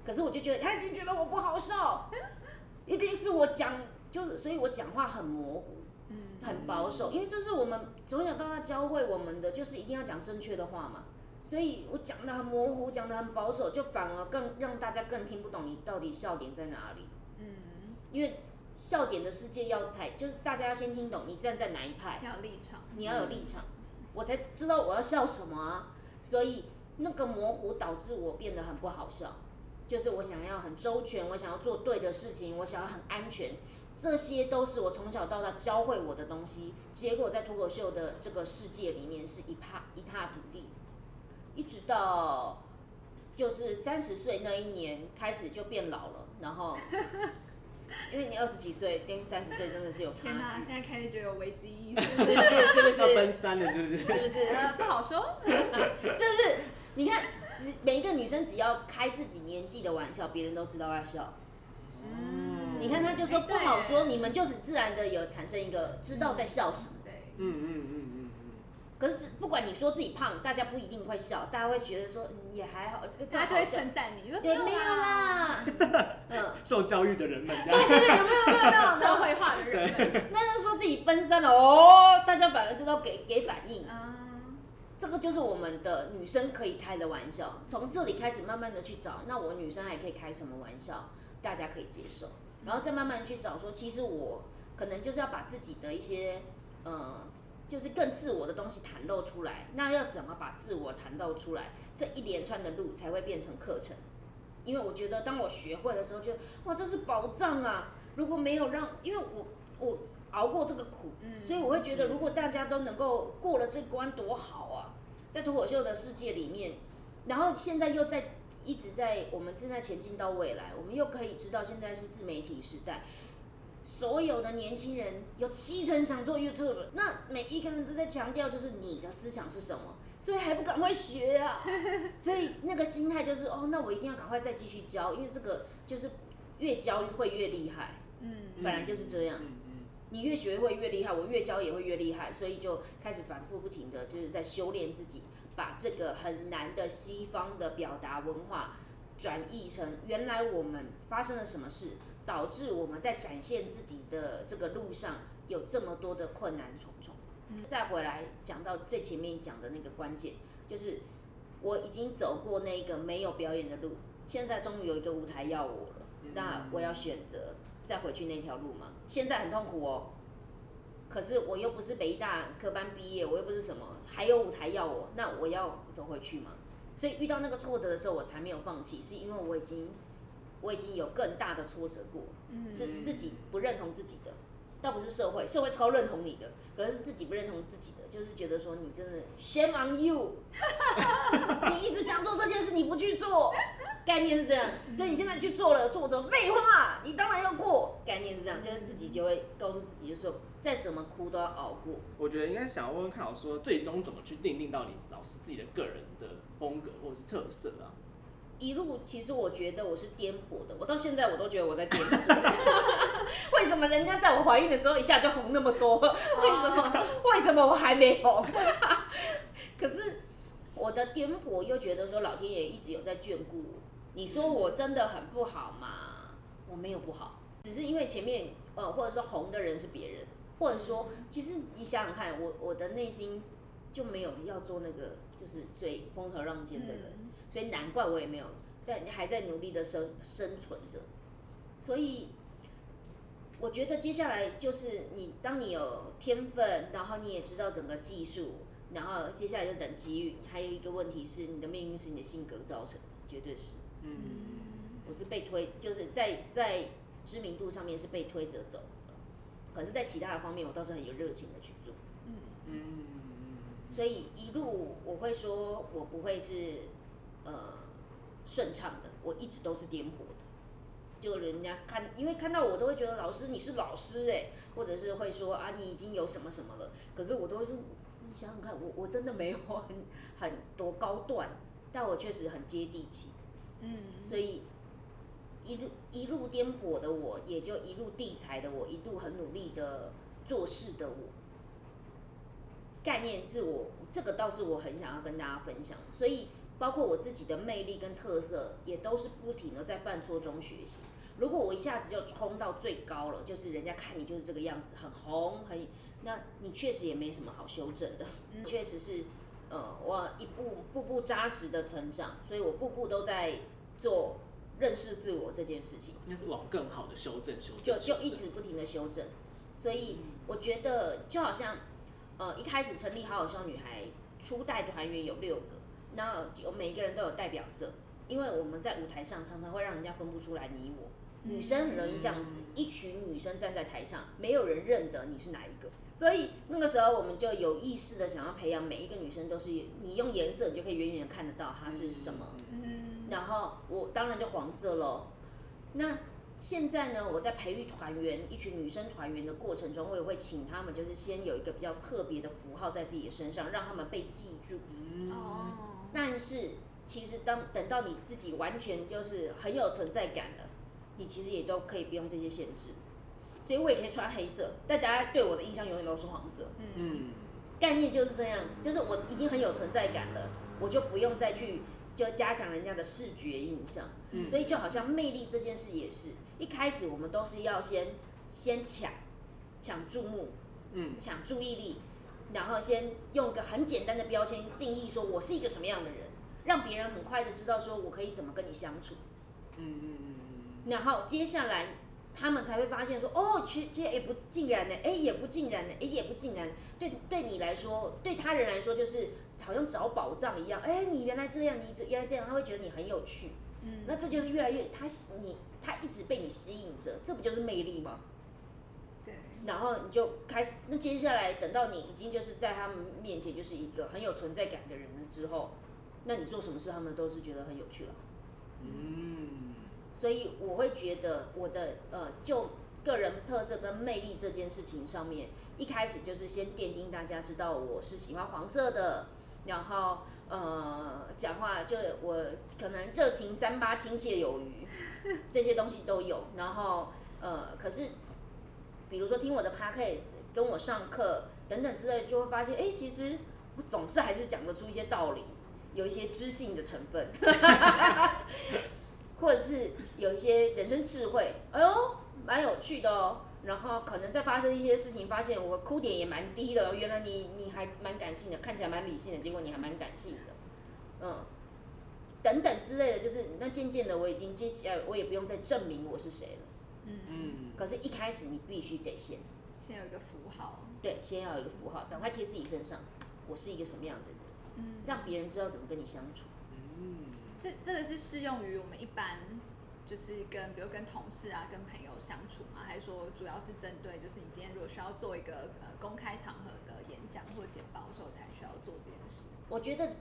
可是我就觉得他一定觉得我不好受，[LAUGHS] 一定是我讲就是，所以我讲话很模糊。嗯，很保守，因为这是我们从小到大教会我们的，就是一定要讲正确的话嘛。所以我讲的很模糊，讲的很保守，就反而更让大家更听不懂你到底笑点在哪里。嗯，因为笑点的世界要才就是大家要先听懂你站在哪一派，要有立场。你要有立场，我才知道我要笑什么啊。所以那个模糊导致我变得很不好笑，就是我想要很周全，我想要做对的事情，我想要很安全，这些都是我从小到大教会我的东西。结果在脱口秀的这个世界里面是一塌一塌涂地，一直到就是三十岁那一年开始就变老了，然后因为你二十几岁跟三十岁真的是有差天哪，距，现在开始就有危机意识。[LAUGHS] 是不是？是不是？要奔三了，是不是？是不是？[LAUGHS] 呃，不好说。[LAUGHS] 是不是？你看，只每一个女生只要开自己年纪的玩笑，别人都知道要笑。嗯你看，她就说哎不好对说，你们就是自然的有产生一个知道在笑什么。对，嗯嗯嗯嗯嗯。可是不管你说自己胖，大家不一定会笑，大家会觉得说嗯也还好，这大家就会。称赞你，说对，没有。啦。[LAUGHS] 嗯，受教育的人们这样。对对，有没有没有没有？[LAUGHS] 社会化的人们，那就说自己奔三了哦，大家反而知道给给反应。嗯，这个就是我们的女生可以开的玩笑，从这里开始慢慢的去找，那我女生还可以开什么玩笑，大家可以接受，然后再慢慢去找说，其实我可能就是要把自己的一些呃就是更自我的东西袒露出来。那要怎么把自我袒露出来？这一连串的路才会变成课程。因为我觉得，当我学会的时候，觉得哇，这是宝藏啊！如果没有让，因为我我熬过这个苦，所以我会觉得，如果大家都能够过了这关，多好啊！在脱口秀的世界里面，然后现在又在一直在我们正在前进到未来，我们又可以知道现在是自媒体时代，所有的年轻人有七成想做 YouTube，那每一个人都在强调就是你的思想是什么。所以还不赶快学啊！[LAUGHS] 所以那个心态就是哦，那我一定要赶快再继续教，因为这个就是越教会越厉害。嗯，本来就是这样。嗯嗯，你越学会越厉害，我越教也会越厉害，所以就开始反复不停的就是在修炼自己，把这个很难的西方的表达文化转译成原来我们发生了什么事，导致我们在展现自己的这个路上有这么多的困难重重。再回来讲到最前面讲的那个关键，就是我已经走过那个没有表演的路，现在终于有一个舞台要我了。那我要选择再回去那条路吗？现在很痛苦哦，可是我又不是北大科班毕业，我又不是什么，还有舞台要我，那我要走回去吗？所以遇到那个挫折的时候，我才没有放弃，是因为我已经我已经有更大的挫折过，是自己不认同自己的。倒不是社会，社会超认同你的，可能是自己不认同自己的，就是觉得说你真的 shame on you，[LAUGHS] 你一直想做这件事，你不去做，概念是这样，所以你现在去做了，挫折，废话，你当然要过，概念是这样，就是自己就会告诉自己，就是说再怎么哭都要熬过。我觉得应该想要问问看，老师说最终怎么去定定到你老师自己的个人的风格或者是特色啊？一路其实我觉得我是颠簸的，我到现在我都觉得我在颠簸。[LAUGHS] 为什么人家在我怀孕的时候一下就红那么多？为什么？为什么我还没红？[LAUGHS] 可是我的颠簸又觉得说老天爷一直有在眷顾我。你说我真的很不好吗？我没有不好，只是因为前面呃，或者说红的人是别人，或者说其实你想想看，我我的内心就没有要做那个就是最风头浪尖的人。所以难怪我也没有，但你还在努力的生生存着。所以我觉得接下来就是你，当你有天分，然后你也知道整个技术，然后接下来就等机遇。还有一个问题是，你的命运是你的性格造成的，绝对是。嗯。我是被推，就是在在知名度上面是被推着走的，可是，在其他的方面，我倒是很有热情的去做。嗯嗯。所以一路我会说，我不会是。呃，顺畅的，我一直都是颠簸的。就人家看，因为看到我都会觉得老师你是老师哎，或者是会说啊你已经有什么什么了。可是我都会说，你想想看，我我真的没有很很多高段，但我确实很接地气。嗯，所以一路一路颠簸的我，也就一路地才的我，一路很努力的做事的我。概念是我这个倒是我很想要跟大家分享，所以。包括我自己的魅力跟特色，也都是不停的在犯错中学习。如果我一下子就冲到最高了，就是人家看你就是这个样子，很红，很，那你确实也没什么好修正的。确实是，呃，我一步步步扎实的成长，所以我步步都在做认识自我这件事情。那是往更好的修正，修正，就就一直不停的修正。所以我觉得就好像，呃，一开始成立好好笑女孩初代团员有六个。那有每一个人都有代表色，因为我们在舞台上常常会让人家分不出来你我。女生很容易这样子，一群女生站在台上，没有人认得你是哪一个。所以那个时候我们就有意识的想要培养每一个女生都是，你用颜色你就可以远远的看得到她是什么。嗯。然后我当然就黄色喽。那现在呢，我在培育团员，一群女生团员的过程中，我也会请她们就是先有一个比较特别的符号在自己的身上，让他们被记住。哦。但是，其实当等到你自己完全就是很有存在感了，你其实也都可以不用这些限制。所以我也可以穿黑色，但大家对我的印象永远都是黄色。嗯，概念就是这样，就是我已经很有存在感了，我就不用再去就加强人家的视觉印象。嗯，所以就好像魅力这件事也是一开始我们都是要先先抢抢注目，嗯，抢注意力。然后先用一个很简单的标签定义，说我是一个什么样的人，让别人很快的知道说我可以怎么跟你相处。嗯嗯嗯。然后接下来他们才会发现说，哦，其其实也不尽然呢，哎，也不尽然呢，哎，也不尽然。对，对你来说，对他人来说，就是好像找宝藏一样。哎，你原来这样，你原来这样，他会觉得你很有趣。嗯，那这就是越来越他你他一直被你吸引着，这不就是魅力吗？对。然后你就开始，那接下来等到你已经就是在他们面前就是一个很有存在感的人了之后，那你做什么事，他们都是觉得很有趣了。嗯。所以我会觉得我的呃，就个人特色跟魅力这件事情上面，一开始就是先奠定大家知道我是喜欢黄色的，然后呃，讲话就我可能热情三八、亲切有余，[LAUGHS] 这些东西都有。然后呃，可是比如说听我的 podcast，跟我上课等等之类，就会发现，哎，其实我总是还是讲得出一些道理，有一些知性的成分。[LAUGHS] [LAUGHS] 或者是有一些人生智慧，哎呦，蛮有趣的哦。然后可能再发生一些事情，发现我哭点也蛮低的。原来你你还蛮感性的，看起来蛮理性的，结果你还蛮感性的，嗯，等等之类的，就是那渐渐的我已经接下来我也不用再证明我是谁了，可是，一开始你必须得先先有一个符号，对，先要有一个符号，赶快贴自己身上，我是一个什么样的人，嗯，让别人知道怎么跟你相处，嗯。这这个是适用于我们一般，就是跟比如跟同事啊、跟朋友相处吗？还是说主要是针对就是你今天如果需要做一个呃公开场合的演讲或简报的时候才需要做这件事？我觉得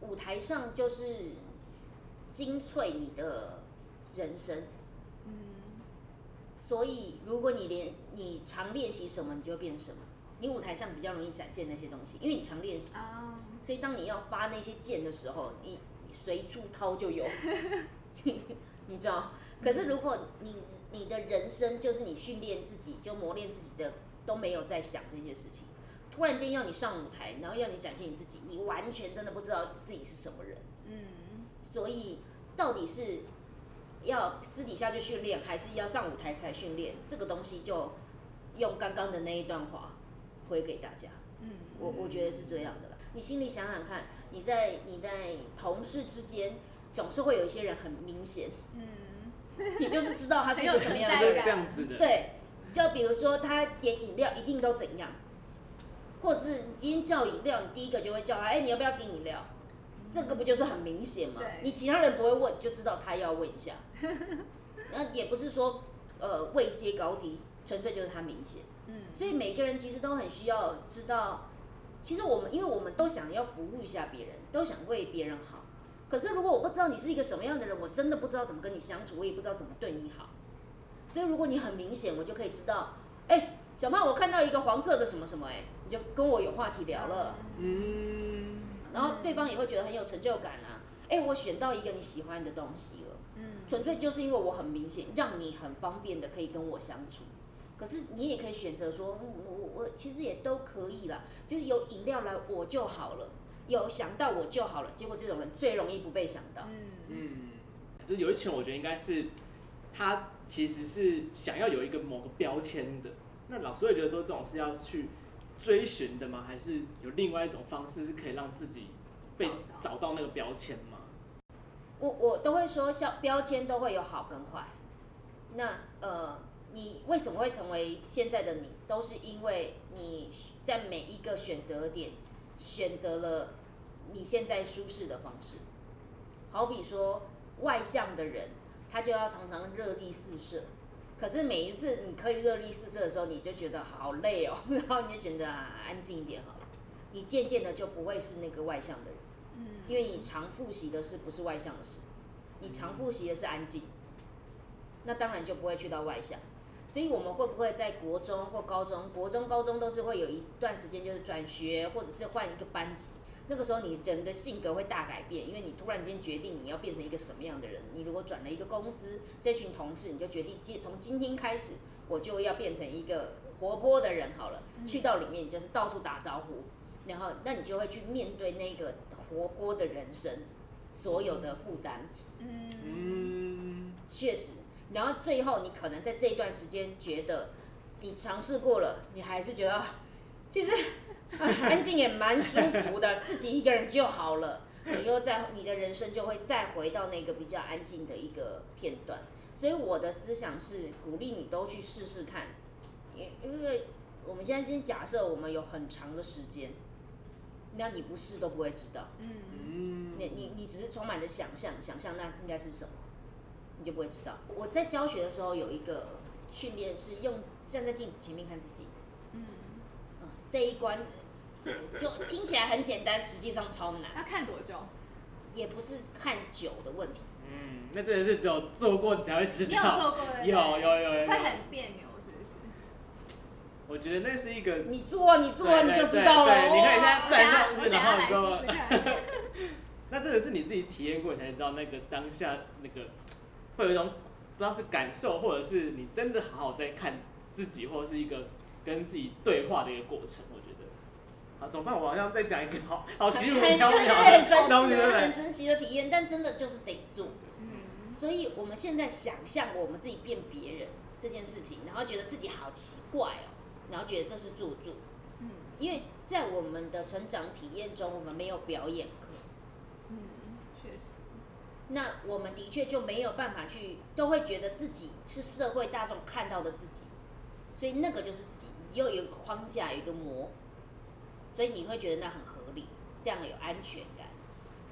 舞台上就是精粹你的人生，嗯，所以如果你连你常练习什么，你就会变什么。你舞台上比较容易展现那些东西，因为你常练习啊，所以当你要发那些剑的时候，你。随处掏就有，[LAUGHS] 你知道？可是如果你你的人生就是你训练自己，就磨练自己的都没有在想这些事情，突然间要你上舞台，然后要你展现你自己，你完全真的不知道自己是什么人。嗯，所以到底是要私底下就训练，还是要上舞台才训练？这个东西就用刚刚的那一段话回给大家。嗯，我我觉得是这样的啦。你心里想想看，你在你在同事之间，总是会有一些人很明显，嗯，你就是知道他是一个什么样的人，对，就比如说他点饮料一定都怎样，或者是你今天叫饮料，你第一个就会叫他，哎，你要不要订饮料？这个不就是很明显吗？你其他人不会问，就知道他要问一下。那也不是说呃位阶高低，纯粹就是他明显。嗯，所以每个人其实都很需要知道。其实我们，因为我们都想要服务一下别人，都想为别人好。可是如果我不知道你是一个什么样的人，我真的不知道怎么跟你相处，我也不知道怎么对你好。所以如果你很明显，我就可以知道，哎，小胖，我看到一个黄色的什么什么，哎，你就跟我有话题聊了。嗯。然后对方也会觉得很有成就感啊，哎，我选到一个你喜欢的东西了。嗯。纯粹就是因为我很明显，让你很方便的可以跟我相处。可是你也可以选择说，我我其实也都可以啦，就是有饮料来我就好了，有想到我就好了。结果这种人最容易不被想到。嗯嗯，就有一群我觉得应该是他其实是想要有一个某个标签的。那老师会觉得说这种是要去追寻的吗？还是有另外一种方式是可以让自己被找到那个标签吗？我我都会说，像标签都会有好跟坏。那呃。你为什么会成为现在的你？都是因为你在每一个选择点选择了你现在舒适的方式。好比说外向的人，他就要常常热力四射。可是每一次你可以热力四射的时候，你就觉得好累哦，[LAUGHS] 然后你就选择啊安静一点好了。你渐渐的就不会是那个外向的人，因为你常复习的是不是外向的事，你常复习的是安静，那当然就不会去到外向。所以我们会不会在国中或高中？国中、高中都是会有一段时间，就是转学或者是换一个班级。那个时候，你人的性格会大改变，因为你突然间决定你要变成一个什么样的人。你如果转了一个公司，这群同事你就决定，今从今天开始，我就要变成一个活泼的人好了。去到里面就是到处打招呼，然后那你就会去面对那个活泼的人生所有的负担。嗯，确实。然后最后，你可能在这一段时间觉得，你尝试过了，你还是觉得，其实 [LAUGHS] 安静也蛮舒服的，自己一个人就好了。你又在你的人生就会再回到那个比较安静的一个片段。所以我的思想是鼓励你都去试试看，因因为我们现在先假设我们有很长的时间，那你不试都不会知道。嗯嗯，你你你只是充满着想象，想象那应该是什么，你就不会知道。我在教学的时候有一个训练是用站在镜子前面看自己，嗯，嗯，这一关就听起来很简单，实际上超难，要看多久？也不是看久的问题。嗯，那真的是只有做过才会知道你有道。做过的？有有有有有会很别扭？我觉得那是一个，你做你做对你就知道了。你看人家站上去，然后你就试试看。[LAUGHS] 那真的是你自己体验过，你才知道那个当下那个会有一种不知道是感受，或者是你真的好好在看自己，或者是一个跟自己对话的一个过程。我觉得，好，怎么办？我好像再讲一个好好虚无很缥缈很神奇？很神奇的体验，但真的就是得做。嗯，所以我们现在想象我们自己变别人这件事情，然后觉得自己好奇怪哦，然后觉得这是做作。嗯因为在我们的成长体验中，我们没有表演课，嗯，确实。那我们的确就没有办法去，都会觉得自己是社会大众看到的自己，所以那个就是自己，你就有一个框架，有一个膜，所以你会觉得那很合理，这样有安全感。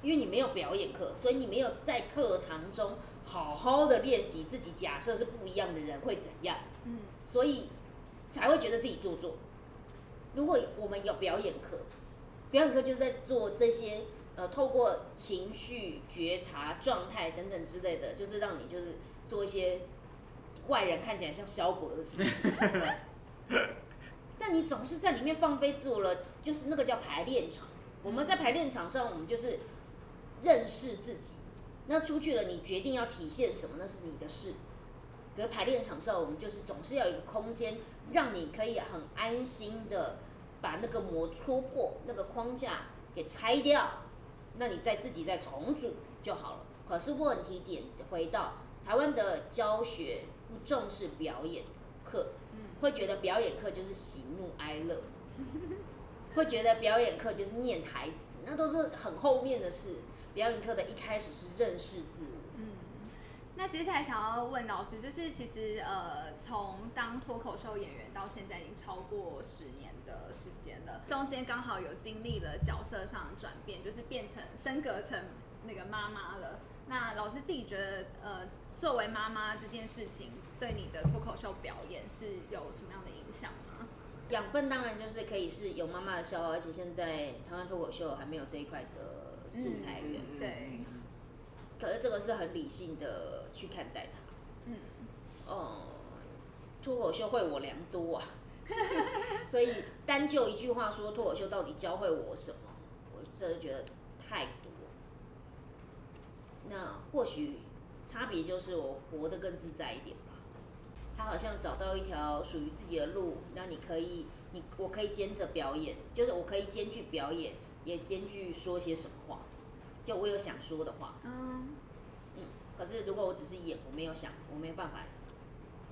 因为你没有表演课，所以你没有在课堂中好好的练习自己假设是不一样的人会怎样，嗯所以才会觉得自己做作。如果我们有表演课，表演课就是在做这些呃，透过情绪觉察、状态等等之类的，就是让你就是做一些外人看起来像萧伯的事情。[LAUGHS] 但你总是在里面放飞自我了，就是那个叫排练场。我们在排练场上，我们就是认识自己。那出去了，你决定要体现什么，那是你的事。可是排练场上，我们就是总是要有一个空间，让你可以很安心的把那个膜戳破，那个框架给拆掉，那你再自己再重组就好了。可是问题点回到台湾的教学不重视表演课，会觉得表演课就是喜怒哀乐，会觉得表演课就是念台词，那都是很后面的事。表演课的一开始是认识自我。嗯，那接下来想要问老师，就是其实呃，从当脱口秀演员到现在已经超过十年的时间了，中间刚好有经历了角色上的转变，就是变成升格成那个妈妈了。那老师自己觉得，呃，作为妈妈这件事情，对你的脱口秀表演是有什么样的影响吗？养分当然就是可以是有妈妈的笑话，而且现在台湾脱口秀还没有这一块的素材源，嗯对，可是这个是很理性的去看待它。嗯哦、脱口秀会我良多啊，[LAUGHS] 所以单就一句话说脱口秀到底教会我什么，我真的觉得太多。那或许差别就是我活得更自在一点吧。他好像找到一条属于自己的路，那你可以，你我可以兼着表演，就是我可以兼具表演，也兼具说些什么话，就我有想说的话。嗯可是如果我只是演，我没有想，我没有办法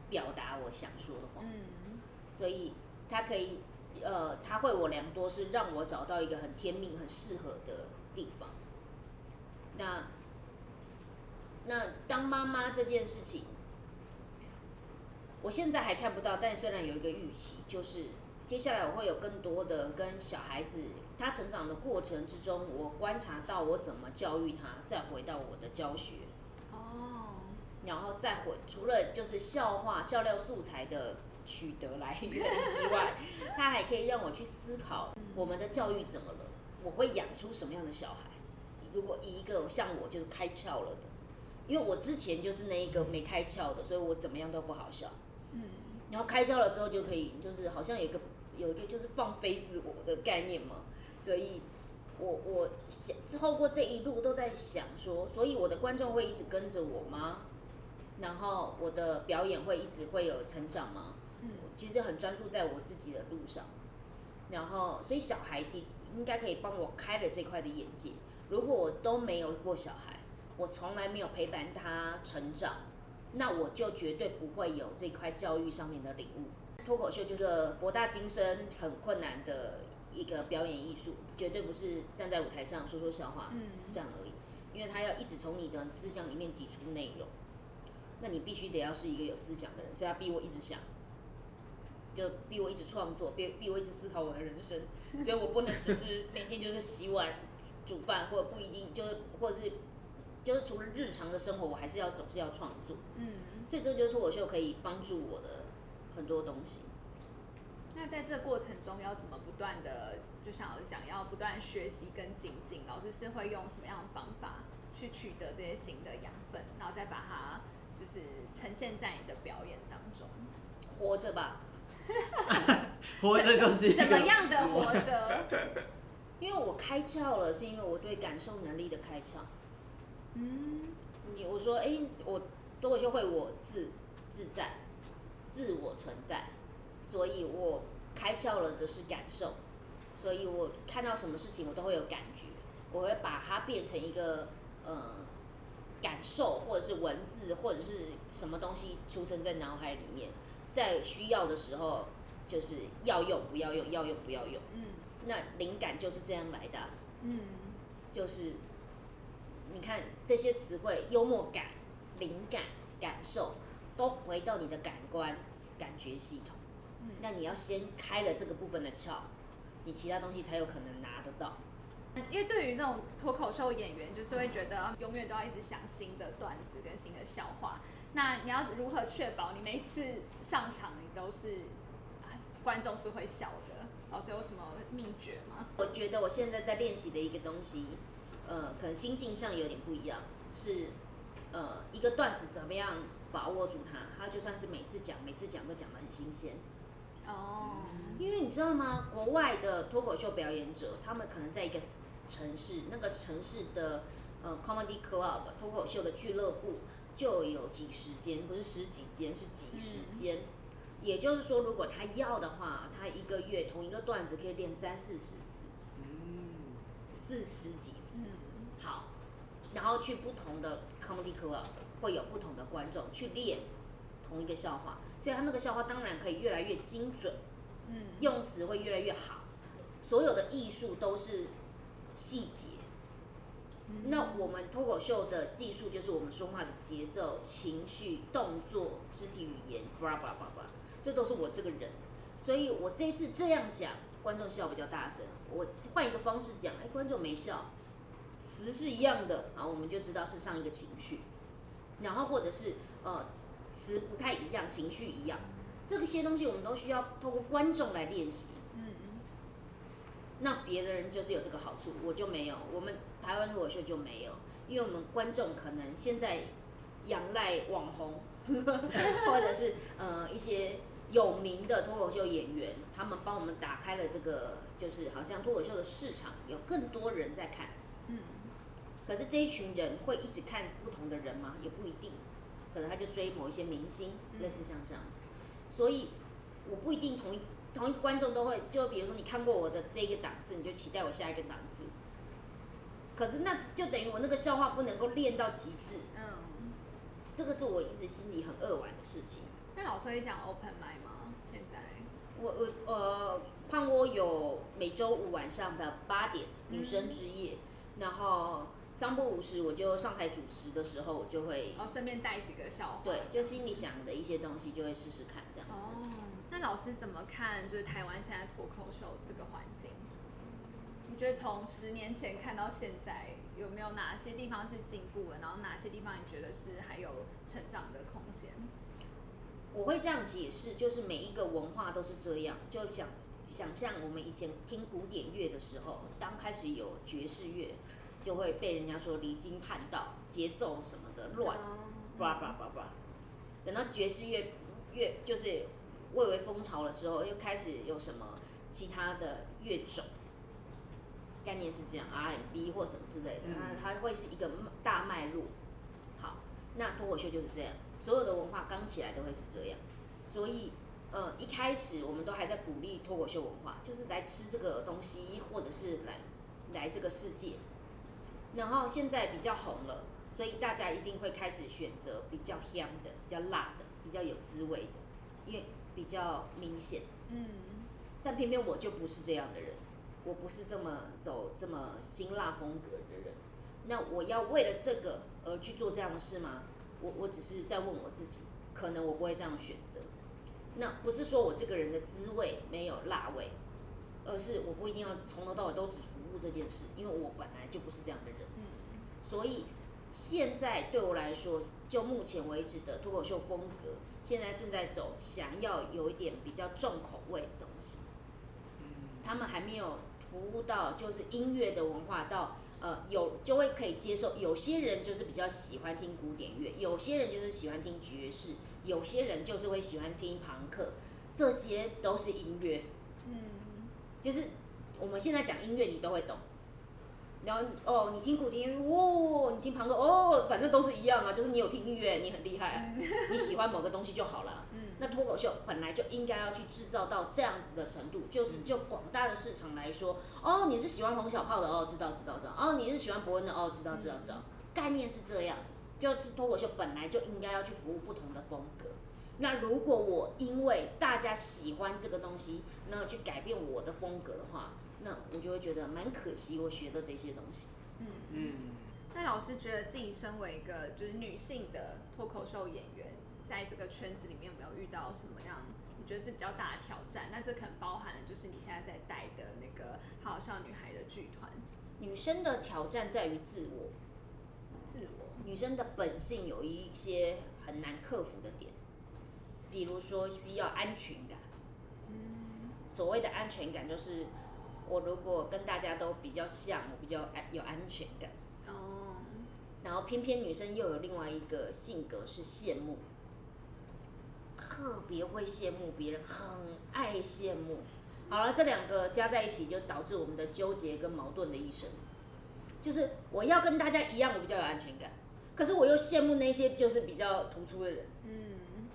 表达我想说的话，嗯所以他可以，呃，他会我良多，是让我找到一个很天命、很适合的地方。那那当妈妈这件事情，我现在还看不到，但虽然有一个预期，就是接下来我会有更多的跟小孩子他成长的过程之中，我观察到我怎么教育他，再回到我的教学。哦，然后再回，除了就是笑话、笑料素材的取得来源之外，它还可以让我去思考我们的教育怎么了，我会养出什么样的小孩。如果以一个像我就是开窍了的，因为我之前就是那一个没开窍的，所以我怎么样都不好笑。嗯然后开窍了之后就可以，就是好像有一个有一个就是放飞自我的概念嘛，所以我我想透过这一路都在想说，所以我的观众会一直跟着我吗？然后我的表演会一直会有成长吗？嗯其实很专注在我自己的路上，然后所以小孩的应该可以帮我开了这块的眼界。如果我都没有过小孩，我从来没有陪伴他成长，那我就绝对不会有这块教育上面的领悟。脱口秀就是个博大精深、很困难的一个表演艺术，绝对不是站在舞台上说说笑话嗯这样而已，因为他要一直从你的思想里面挤出内容。那你必须得要是一个有思想的人，所以他逼我一直想，就逼我一直创作，逼逼我一直思考我的人生，所以我不能只是每天就是洗碗、煮饭，或者不一定就是或者是就是除了日常的生活，我还是要总是要创作。嗯，所以这就是脱口秀可以帮助我的很多东西。那在这个过程中要怎么不断的，就像老师讲，要不断学习跟精进，老师是会用什么样的方法去取得这些新的养分，然后再把它就是呈现在你的表演当中。活着吧，[LAUGHS] 活着就是怎么样的活着？[LAUGHS] 因为我开窍了，是因为我对感受能力的开窍。嗯，你我说，哎、我脱口秀会我自自在，自我存在，所以我开窍了的是感受，所以我看到什么事情我都会有感觉，我会把它变成一个呃感受，或者是文字，或者是什么东西储存在脑海里面，在需要的时候就是要用不要用，要用不要用，嗯。那灵感就是这样来的啊、嗯。就是你看这些词汇，幽默感、灵感、感受，都回到你的感官、感觉系统。嗯。那你要先开了这个部分的窍，你其他东西才有可能拿得到。因为对于这种脱口秀演员，就是会觉得永远都要一直想新的段子跟新的笑话。那你要如何确保你每一次上场你都是啊观众是会笑的？老师有什么秘诀吗？我觉得我现在在练习的一个东西，呃，可能心境上有点不一样，是呃一个段子怎么样把握住它，它就算是每次讲，每次讲都讲得很新鲜。哦，因为你知道吗？国外的脱口秀表演者，他们可能在一个城市，那个城市的呃 comedy club 脱口秀的俱乐部就有几十间，不是十几间，是几十间。也就是说，如果他要的话，他一个月同一个段子可以练三四十次，嗯四十几次。嗯好，然后去不同的 comedy club 会有不同的观众去练同一个笑话，所以他那个笑话当然可以越来越精准。嗯，用词会越来越好。所有的艺术都是细节。那我们脱口秀的技术就是我们说话的节奏、情绪、动作、肢体语言，巴拉巴拉巴拉，这都是我这个人。所以我这次这样讲，观众笑比较大声。我换一个方式讲，哎，观众没笑，词是一样的，啊我们就知道是上一个情绪。然后或者是呃词不太一样，情绪一样，这些东西我们都需要透过观众来练习。嗯那别的人就是有这个好处，我就没有。我们台湾脱口秀就没有，因为我们观众可能现在仰赖网红，[LAUGHS] 或者是呃一些有名的脱口秀演员，他们帮我们打开了这个，就是好像脱口秀的市场有更多人在看。嗯可是这一群人会一直看不同的人吗？也不一定，可能他就追某一些明星，嗯类似像这样子。所以我不一定同一同一个观众都会，就比如说你看过我的这个档次，你就期待我下一个档次。可是那就等于我那个笑话不能够练到极致，嗯，这个是我一直心里很扼腕的事情。那老师会讲 open m i 吗？现在？我我呃，胖窝有每周五晚上的八点女生之夜，然后三不五十我就上台主持的时候，我就会哦，顺便带几个笑话。对，就心里想的一些东西就会试试看这样。哦，那老师怎么看就是台湾现在脱口秀这个环境？你觉得从十年前看到现在，有没有哪些地方是进步了？然后哪些地方你觉得是还有成长的空间？我会这样解释，就是每一个文化都是这样，就想想象我们以前听古典乐的时候，刚开始有爵士乐，就会被人家说离经叛道，节奏什么的乱，嗯叭叭叭叭。等到爵士乐乐就是蔚为风潮了之后，又开始有什么其他的乐种，概念是这样，R&B 或什么之类的，嗯它它会是一个大脉络。好，那脱口秀就是这样，所有的文化刚起来都会是这样，所以呃一开始我们都还在鼓励脱口秀文化，就是来吃这个东西，或者是来来这个世界。然后现在比较红了，所以大家一定会开始选择比较香的、比较辣的、比较有滋味的，因为比较明显。嗯但偏偏我就不是这样的人，我不是这么走这么辛辣风格的人。那我要为了这个而去做这样的事吗？我我只是在问我自己，可能我不会这样选择。那不是说我这个人的滋味没有辣味，而是我不一定要从头到尾都只服务这件事，因为我本来就不是这样的人。嗯所以现在对我来说，就目前为止的脱口秀风格，现在正在走想要有一点比较重口味的东西。他们还没有服务到就是音乐的文化到呃有就会可以接受，有些人就是比较喜欢听古典乐，有些人就是喜欢听爵士，有些人就是会喜欢听朋克，这些都是音乐，嗯就是我们现在讲音乐你都会懂。然后哦，你听古典音乐，哦，你听朋克，哦，反正都是一样啊，就是你有听音乐，你很厉害啊，你喜欢某个东西就好了。嗯那脱口秀本来就应该要去制造到这样子的程度，就是就广大的市场来说，哦，你是喜欢洪小炮的，哦，知道知道知道，哦，你是喜欢伯恩的，哦，知道知道知道，概念是这样，就是脱口秀本来就应该要去服务不同的风格。那如果我因为大家喜欢这个东西，那去改变我的风格的话，那我就会觉得蛮可惜，我学的这些东西。嗯。嗯，那老师觉得自己身为一个就是女性的脱口秀演员，在这个圈子里面有没有遇到什么样你觉得是比较大的挑战？那这可能包含了就是你现在在带的那个好笑女孩的剧团，女生的挑战在于自我，自我，女生的本性有一些很难克服的点，比如说需要安全感。嗯所谓的安全感，就是我如果跟大家都比较像，我比较安有安全感。哦，然后偏偏女生又有另外一个性格是羡慕，特别会羡慕别人，很爱羡慕。好了，这两个加在一起，就导致我们的纠结跟矛盾的一生。就是我要跟大家一样，我比较有安全感，可是我又羡慕那些就是比较突出的人。嗯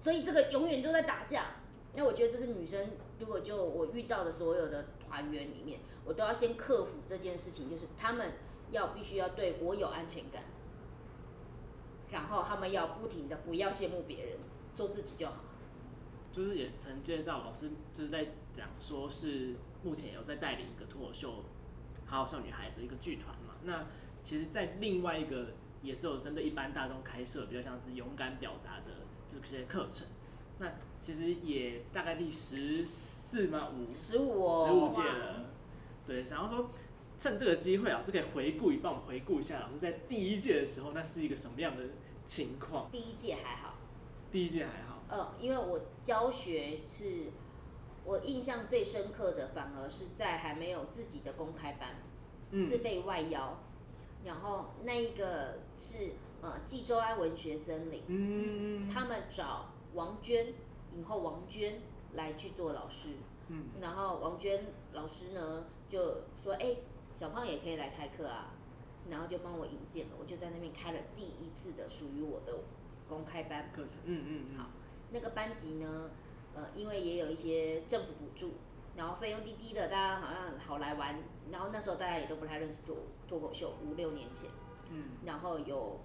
所以这个永远都在打架。那我觉得这是女生，如果就我遇到的所有的团员里面，我都要先克服这件事情，就是他们要必须要对我有安全感，然后他们要不停的不要羡慕别人，做自己就好。就是也曾介绍老师就是在讲说是目前有在带领一个脱口秀好好笑女孩的一个剧团嘛。那其实，在另外一个也是有针对一般大众开设，比较像是勇敢表达的这些课程。那其实也大概第十四吗？五十五哦，十五届了。对，想要说趁这个机会，老师可以回顾一，帮我们回顾一下，老师在第一届的时候，那是一个什么样的情况？第一届还好，第一届还好，嗯，因为我教学是，我印象最深刻的，反而是在还没有自己的公开班，嗯是被外邀，然后那一个是呃济州安文学森林，嗯，他们找王娟，影后王娟来去做老师，嗯然后王娟老师呢就说，哎、小胖也可以来开课啊，然后就帮我引荐了，我就在那边开了第一次的属于我的公开班。课程，嗯嗯嗯，好那个班级呢，呃，因为也有一些政府补助，然后费用低低的，大家好像好来玩。然后那时候大家也都不太认识脱脱口秀，五六年前。嗯然后有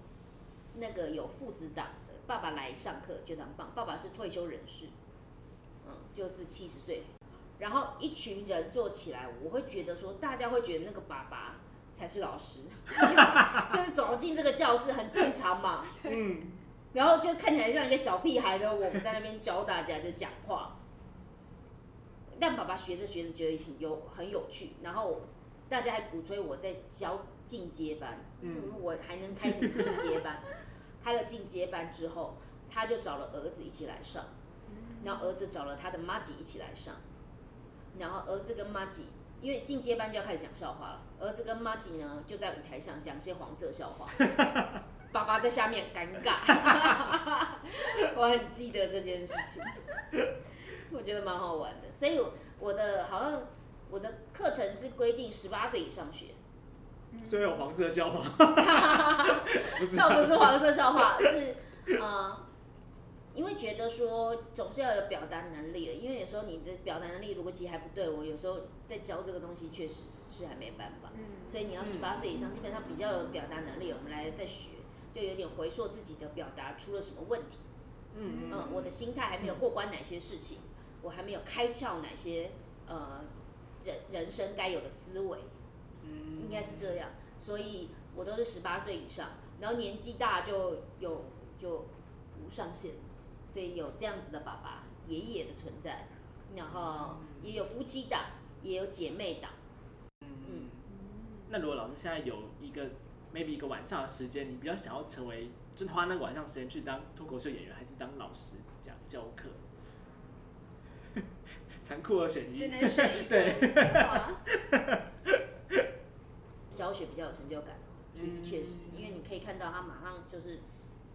那个有父子档的，爸爸来上课觉得很棒，爸爸是退休人士，嗯，就是七十岁。然后一群人坐起来，我会觉得说，大家会觉得那个爸爸才是老师，[LAUGHS] 就是走进这个教室很正常嘛。[LAUGHS] 嗯，然后就看起来像一个小屁孩的我们在那边教大家就讲话，但爸爸学着学着觉得很有很有趣，然后大家还鼓吹我在教进阶班，嗯我还能开什么进阶班？[LAUGHS] 开了进阶班之后，他就找了儿子一起来上，然后儿子找了他的妈吉一起来上，然后儿子跟妈吉。因为进阶班就要开始讲笑话了，儿子跟妈吉呢就在舞台上讲一些黄色笑话，[LAUGHS] 爸爸在下面尴尬，[LAUGHS] 我很记得这件事情，我觉得蛮好玩的。所以我我的好像我的课程是规定十八岁以上学，所以有黄色笑话，不是倒不是黄色笑话，是呃，因为觉得说总是要有表达能力的，因为有时候你的表达能力逻辑还不对，我有时候在教这个东西确实是还没办法。嗯所以你要十八岁以上，基本上比较有表达能力，我们来再学，就有点回溯自己的表达出了什么问题。嗯嗯，我的心态还没有过关哪些事情，我还没有开窍哪些呃人人生该有的思维，嗯应该是这样。所以我都是十八岁以上，然后年纪大就有就无上限。所以有这样子的爸爸、爷爷的存在，然后也有夫妻档，也有姐妹档。嗯，那如果老师现在有一个 maybe 一个晚上的时间，你比较想要成为，就是花那个晚上时间去当脱口秀演员，还是当老师讲教课？[LAUGHS] 残酷二选一，只能选一个。[LAUGHS] 对，[LAUGHS] 教学比较有成就感，其实确实，因为你可以看到他马上就是，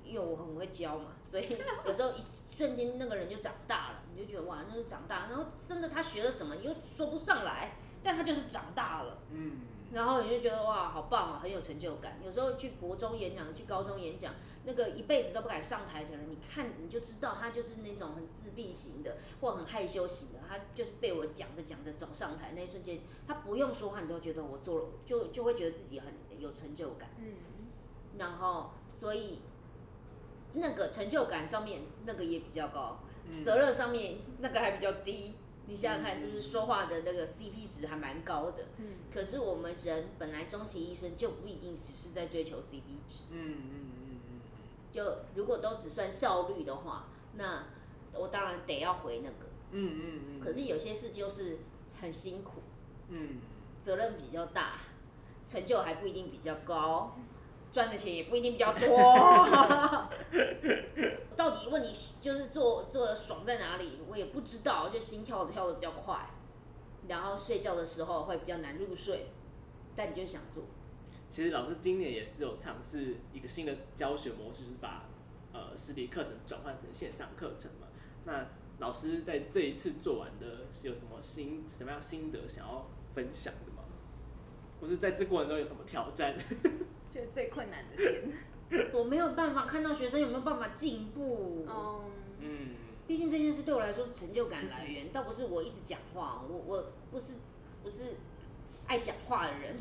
因为我很会教嘛，所以有时候一瞬间那个人就长大了，你就觉得哇，那就长大，然后真的他学了什么，你又说不上来，但他就是长大了。嗯，然后你就觉得哇，好棒啊，很有成就感。有时候去国中演讲，去高中演讲，那个一辈子都不敢上台的人，你看你就知道他就是那种很自闭型的，或很害羞型的。他就是被我讲着讲着走上台那一瞬间，他不用说话，你都觉得我做了，就就会觉得自己很有成就感。嗯，然后所以那个成就感上面那个也比较高，嗯。责任上面那个还比较低。你想想看，是不是说话的那个 CP 值还蛮高的？嗯。可是我们人本来终其一生就不一定只是在追求 CP 值，嗯嗯嗯嗯。就如果都只算效率的话，那我当然得要回那个。嗯嗯嗯，可是有些事就是很辛苦，嗯。责任比较大，成就还不一定比较高，赚的钱也不一定比较多。[LAUGHS] 到底问你就是做做的爽在哪里，我也不知道，就心跳跳的比较快，然后睡觉的时候会比较难入睡，但你就想做。其实老师今年也是有尝试一个新的教学模式，就是把呃实体课程转换成线上课程嘛。那老师在这一次做完的是有什么心什么样心得想要分享的吗？或是在这过程中有什么挑战？觉得最困难的点，[LAUGHS] 我没有办法看到学生有没有办法进步。嗯，嗯。毕竟这件事对我来说是成就感来源，倒不是我一直讲话，我我不是不是爱讲话的人，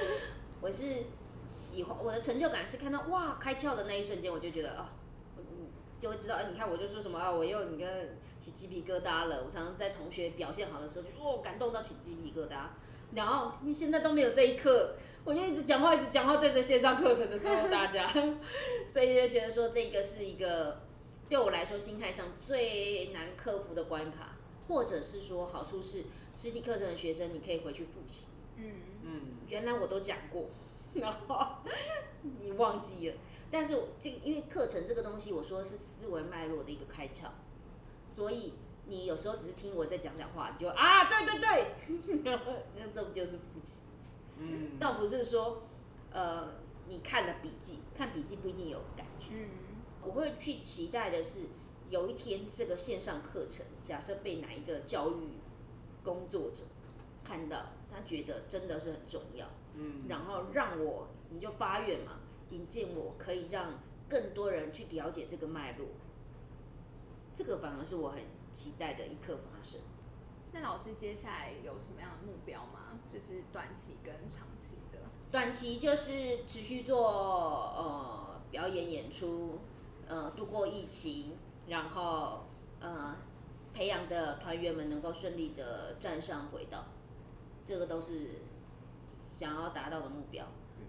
[LAUGHS] 我是喜欢我的成就感是看到哇开窍的那一瞬间，我就觉得啊，我嗯就会知道，哎、你看我就说什么啊，我又你跟起鸡皮疙瘩了。我常常在同学表现好的时候就哦感动到起鸡皮疙瘩，然后你现在都没有这一刻，我就一直讲话一直讲话对着线上课程的时候大家，所以就觉得说这个是一个。对我来说，心态上最难克服的关卡，或者是说好处是实体课程的学生，你可以回去复习。嗯，嗯原来我都讲过，然后你忘记了。但是我这个因为课程这个东西，我说是思维脉络的一个开窍，所以你有时候只是听我在讲讲话，你就啊对对对，[LAUGHS] 那这不就是复习？嗯，倒不是说呃你看了笔记，看笔记不一定有感觉。嗯，我会去期待的是，有一天这个线上课程，假设被哪一个教育工作者看到，他觉得真的是很重要，嗯然后让我你就发愿嘛，引荐我可以让更多人去了解这个脉络，这个反而是我很期待的一刻发生。那老师接下来有什么样的目标吗？就是短期跟长期的。短期就是持续做呃表演演出，呃度过疫情，然后呃培养的团员们能够顺利的站上轨道，这个都是想要达到的目标。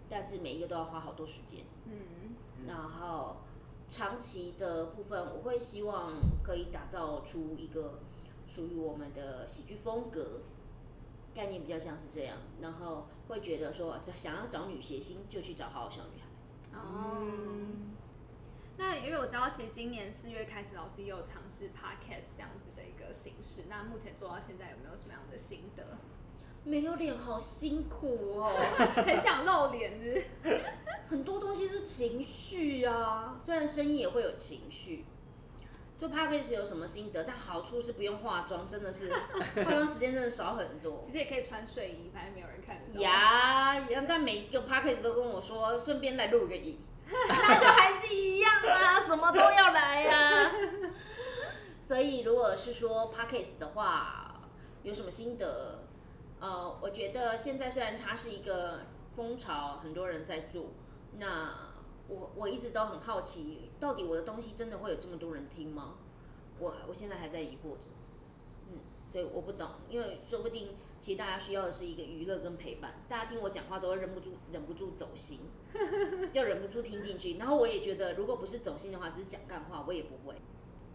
但是每一个都要花好多时间。嗯然后长期的部分，我会希望可以打造出一个属于我们的喜剧风格，概念比较像是这样。然后会觉得说，想要找女谐星就去找好好小女孩。哦。那因为我知道，其实今年四月开始，老师也有尝试 podcast 这样子的一个形式。那目前做到现在，有没有什么样的心得？没有脸好辛苦哦，很想露脸是是很多东西是情绪啊，虽然声音也会有情绪。做 podcast 有什么心得？但好处是不用化妆，真的是 [LAUGHS] 化妆时间真的少很多。其实也可以穿睡衣，反正没有人看得到。呀，但每一个 podcast 都跟我说，顺便来录个影，[LAUGHS] 那就还是一样啊，什么都要来呀、所以如果是说 podcast 的话，有什么心得？呃，我觉得现在虽然它是一个风潮，很多人在做，那我我一直都很好奇，到底我的东西真的会有这么多人听吗？我我现在还在疑惑着。嗯，所以我不懂，因为说不定其实大家需要的是一个娱乐跟陪伴。大家听我讲话都会忍不住忍不住走心，[LAUGHS] 就忍不住听进去。然后我也觉得，如果不是走心的话，只是讲干话，我也不会。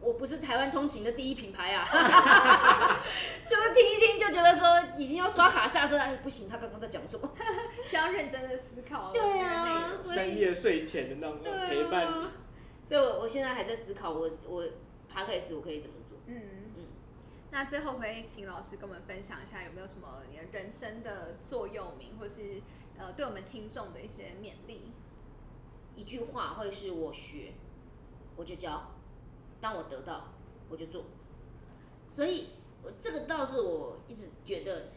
我不是台湾通勤的第一品牌啊，[LAUGHS] 就是听一听就觉得说已经要刷卡下车了，哎不行，他刚刚在讲什么？[LAUGHS] 需要认真的思考。对啊，深夜睡前的那种陪伴你。所以我我现在还在思考我，我 p o d c a s 我可以怎么做。嗯嗯。那最后可以请老师跟我们分享一下，有没有什么你的人生的座右铭，或是呃对我们听众的一些勉励？一句话会是我学，我就教；当我得到，我就做。所以，我这个倒是我一直觉得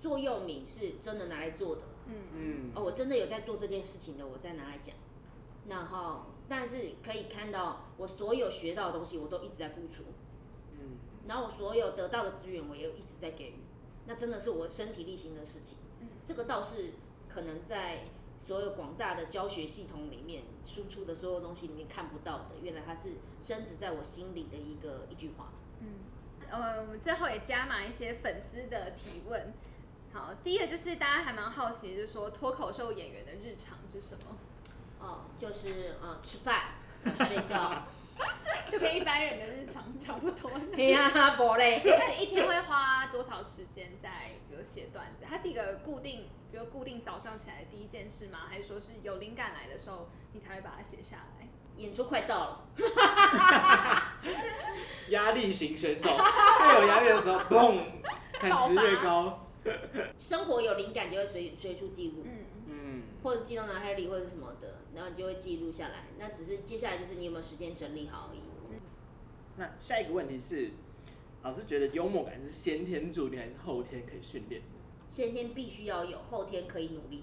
座右铭是真的拿来做的。嗯嗯哦，我真的有在做这件事情的，我再拿来讲。然后，但是可以看到我所有学到的东西，我都一直在付出。嗯然后我所有得到的资源，我也一直在给予，那真的是我身体力行的事情。嗯这个倒是可能在所有广大的教学系统里面输出的所有东西里面看不到的，原来它是深植在我心里的一个一句话。嗯。呃，我们最后也加码一些粉丝的提问。好，第一个就是大家还蛮好奇，就是说脱口秀演员的日常是什么？哦，就是呃吃饭、呃睡觉。[LAUGHS] 就跟一般人的日常差不多。哎呀，不嘞。那你一天会花多少时间在比如写段子？它是一个固定，比如固定早上起来的第一件事吗？还是说是有灵感来的时候你才会把它写下来？演出快到了，[LAUGHS] 压力型选手，越有压力的时候，嘣，产值越高。生活有灵感就会随随处记录。嗯，嗯，或者记到脑海里或者什么的，然后你就会记录下来。那只是接下来就是你有没有时间整理好而已。那下一个问题是，老师觉得幽默感是先天注定还是后天可以训练的？先天必须要有，后天可以努力。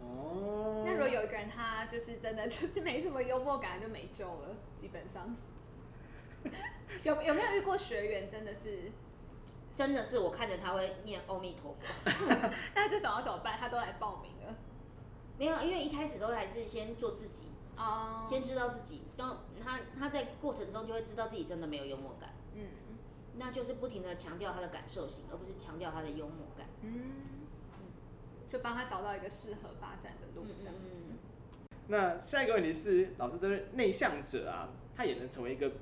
哦，那如果有一个人他就是真的就是没什么幽默感，就没救了，基本上。[LAUGHS] 有有没有遇过学员真的是？真的是我看着他会念阿弥陀佛，[LAUGHS] 那这种要怎么办？他都来报名了。没有，因为一开始都还是先做自己，哦先知道自己。当他他在过程中就会知道自己真的没有幽默感，嗯那就是不停的强调他的感受性，而不是强调他的幽默感。嗯，就帮他找到一个适合发展的路嗯，这样子。嗯那下一个问题是，老师对内向者啊，他也能成为一个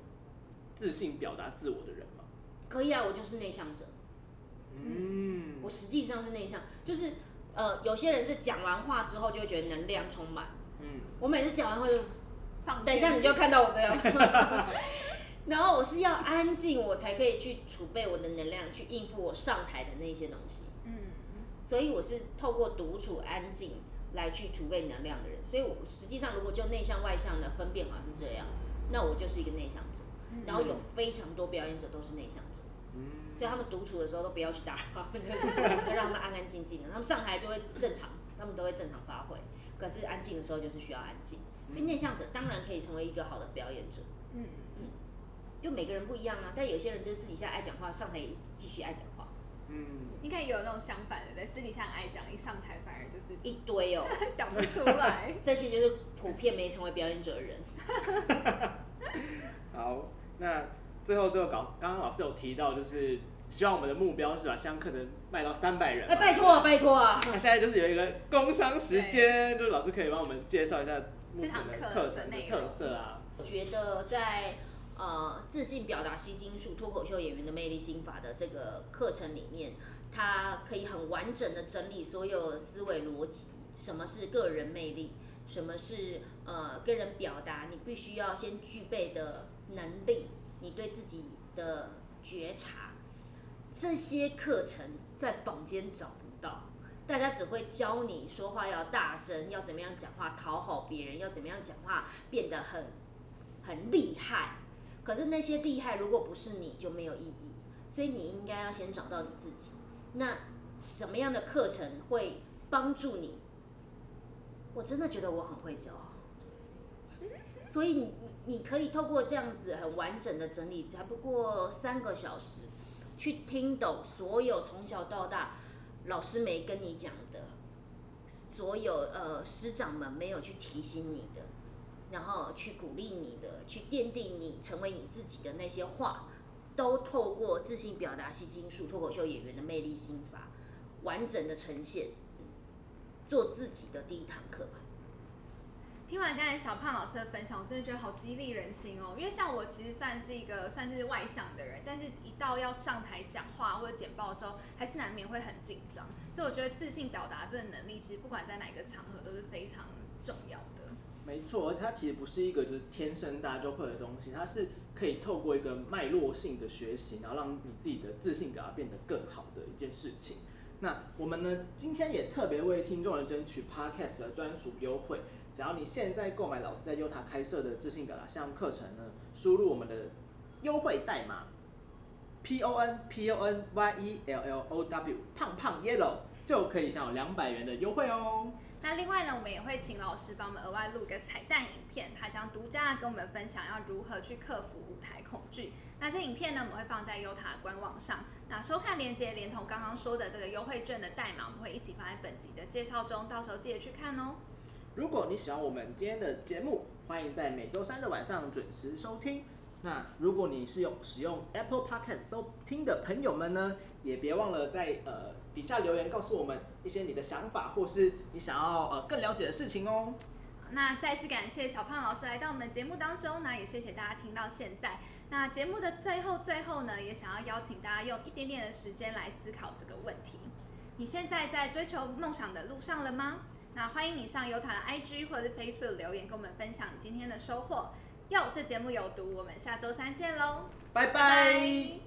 自信表达自我的人吗？可以啊，我就是内向者，嗯，我实际上是内向，就是呃，有些人是讲完话之后就会觉得能量充满，嗯，我每次讲完话就。放等一下你就看到我这样 [LAUGHS] [LAUGHS] 然后我是要安静，我才可以去储备我的能量，去应付我上台的那些东西。嗯所以我是透过独处安静来去储备能量的人。所以我实际上如果就内向外向的分辨法是这样，那我就是一个内向者。然后有非常多表演者都是内向者，嗯所以他们独处的时候都不要去打扰他们，就是要让他们安安静静的。他们上台就会正常，他们都会正常发挥。可是安静的时候就是需要安静。所以内向者当然可以成为一个好的表演者。嗯就每个人不一样啊，但有些人就是私底下爱讲话，上台也一直继续爱讲话，嗯，应该也有那种相反的，对，私底下很爱讲，一上台反而就是一堆哦，[LAUGHS] 讲不出来。[LAUGHS] 这些就是普遍没成为表演者的人。[LAUGHS] 好，那最后最后搞，刚刚老师有提到，就是希望我们的目标是把相课程卖到三百人嘛。哎，拜托啊，拜托啊！那现在就是有一个工商时间，就是老师可以帮我们介绍一下目前的这堂课程的特色啊。我觉得在呃自信表达吸金术脱口秀演员的魅力心法的这个课程里面，它可以很完整的整理所有思维逻辑，什么是个人魅力，什么是呃跟人表达你必须要先具备的能力，你对自己的觉察，这些课程在坊间找不到。大家只会教你说话要大声，要怎么样讲话讨好别人，要怎么样讲话变得很很厉害。可是那些厉害如果不是你就没有意义，所以你应该要先找到你自己。那什么样的课程会帮助你？我真的觉得我很会教，所以你你可以透过这样子很完整的整理，才不过三个小时，去听懂所有从小到大老师没跟你讲的，所有呃师长们没有去提醒你的，然后去鼓励你的，去奠定你成为你自己的那些话，都透过自信表达、吸金术、脱口秀演员的魅力心法，完整的呈现，做自己的第一堂课吧。听完刚才小胖老师的分享，我真的觉得好激励人心哦。因为像我其实算是一个算是外向的人，但是一到要上台讲话或者简报的时候，还是难免会很紧张。所以我觉得自信表达这个能力，其实不管在哪个场合都是非常重要的。没错，而且它其实不是一个就是天生大家就会的东西，它是可以透过一个脉络性的学习，然后让你自己的自信表达变得更好的一件事情。那我们呢，今天也特别为听众人争取 Podcast 的专属优惠。只要你现在购买老师在优塔开设的自信表达项目课程呢，输入我们的优惠代码 P O N P O N Y E L L O W 胖胖 Yellow 就可以享有两百元的优惠哦。那另外呢，我们也会请老师帮我们额外录个彩蛋影片，他将独家跟我们分享要如何去克服舞台恐惧。那这影片呢，我们会放在优塔官网上。那收看链接连同刚刚说的这个优惠券的代码，我们会一起放在本集的介绍中，到时候记得去看哦。如果你喜欢我们今天的节目，欢迎在每周三的晚上准时收听。那如果你是用使用 Apple Podcast 收听的朋友们呢，也别忘了在呃底下留言告诉我们一些你的想法，或是你想要呃更了解的事情哦。那再次感谢小胖老师来到我们节目当中，那也谢谢大家听到现在。那节目的最后最后呢，也想要邀请大家用一点点的时间来思考这个问题：你现在在追求梦想的路上了吗？那欢迎你上优塔的 IG 或者是 Facebook 留言，跟我们分享你今天的收获。哟，这节目有毒，我们下周三见喽，拜拜。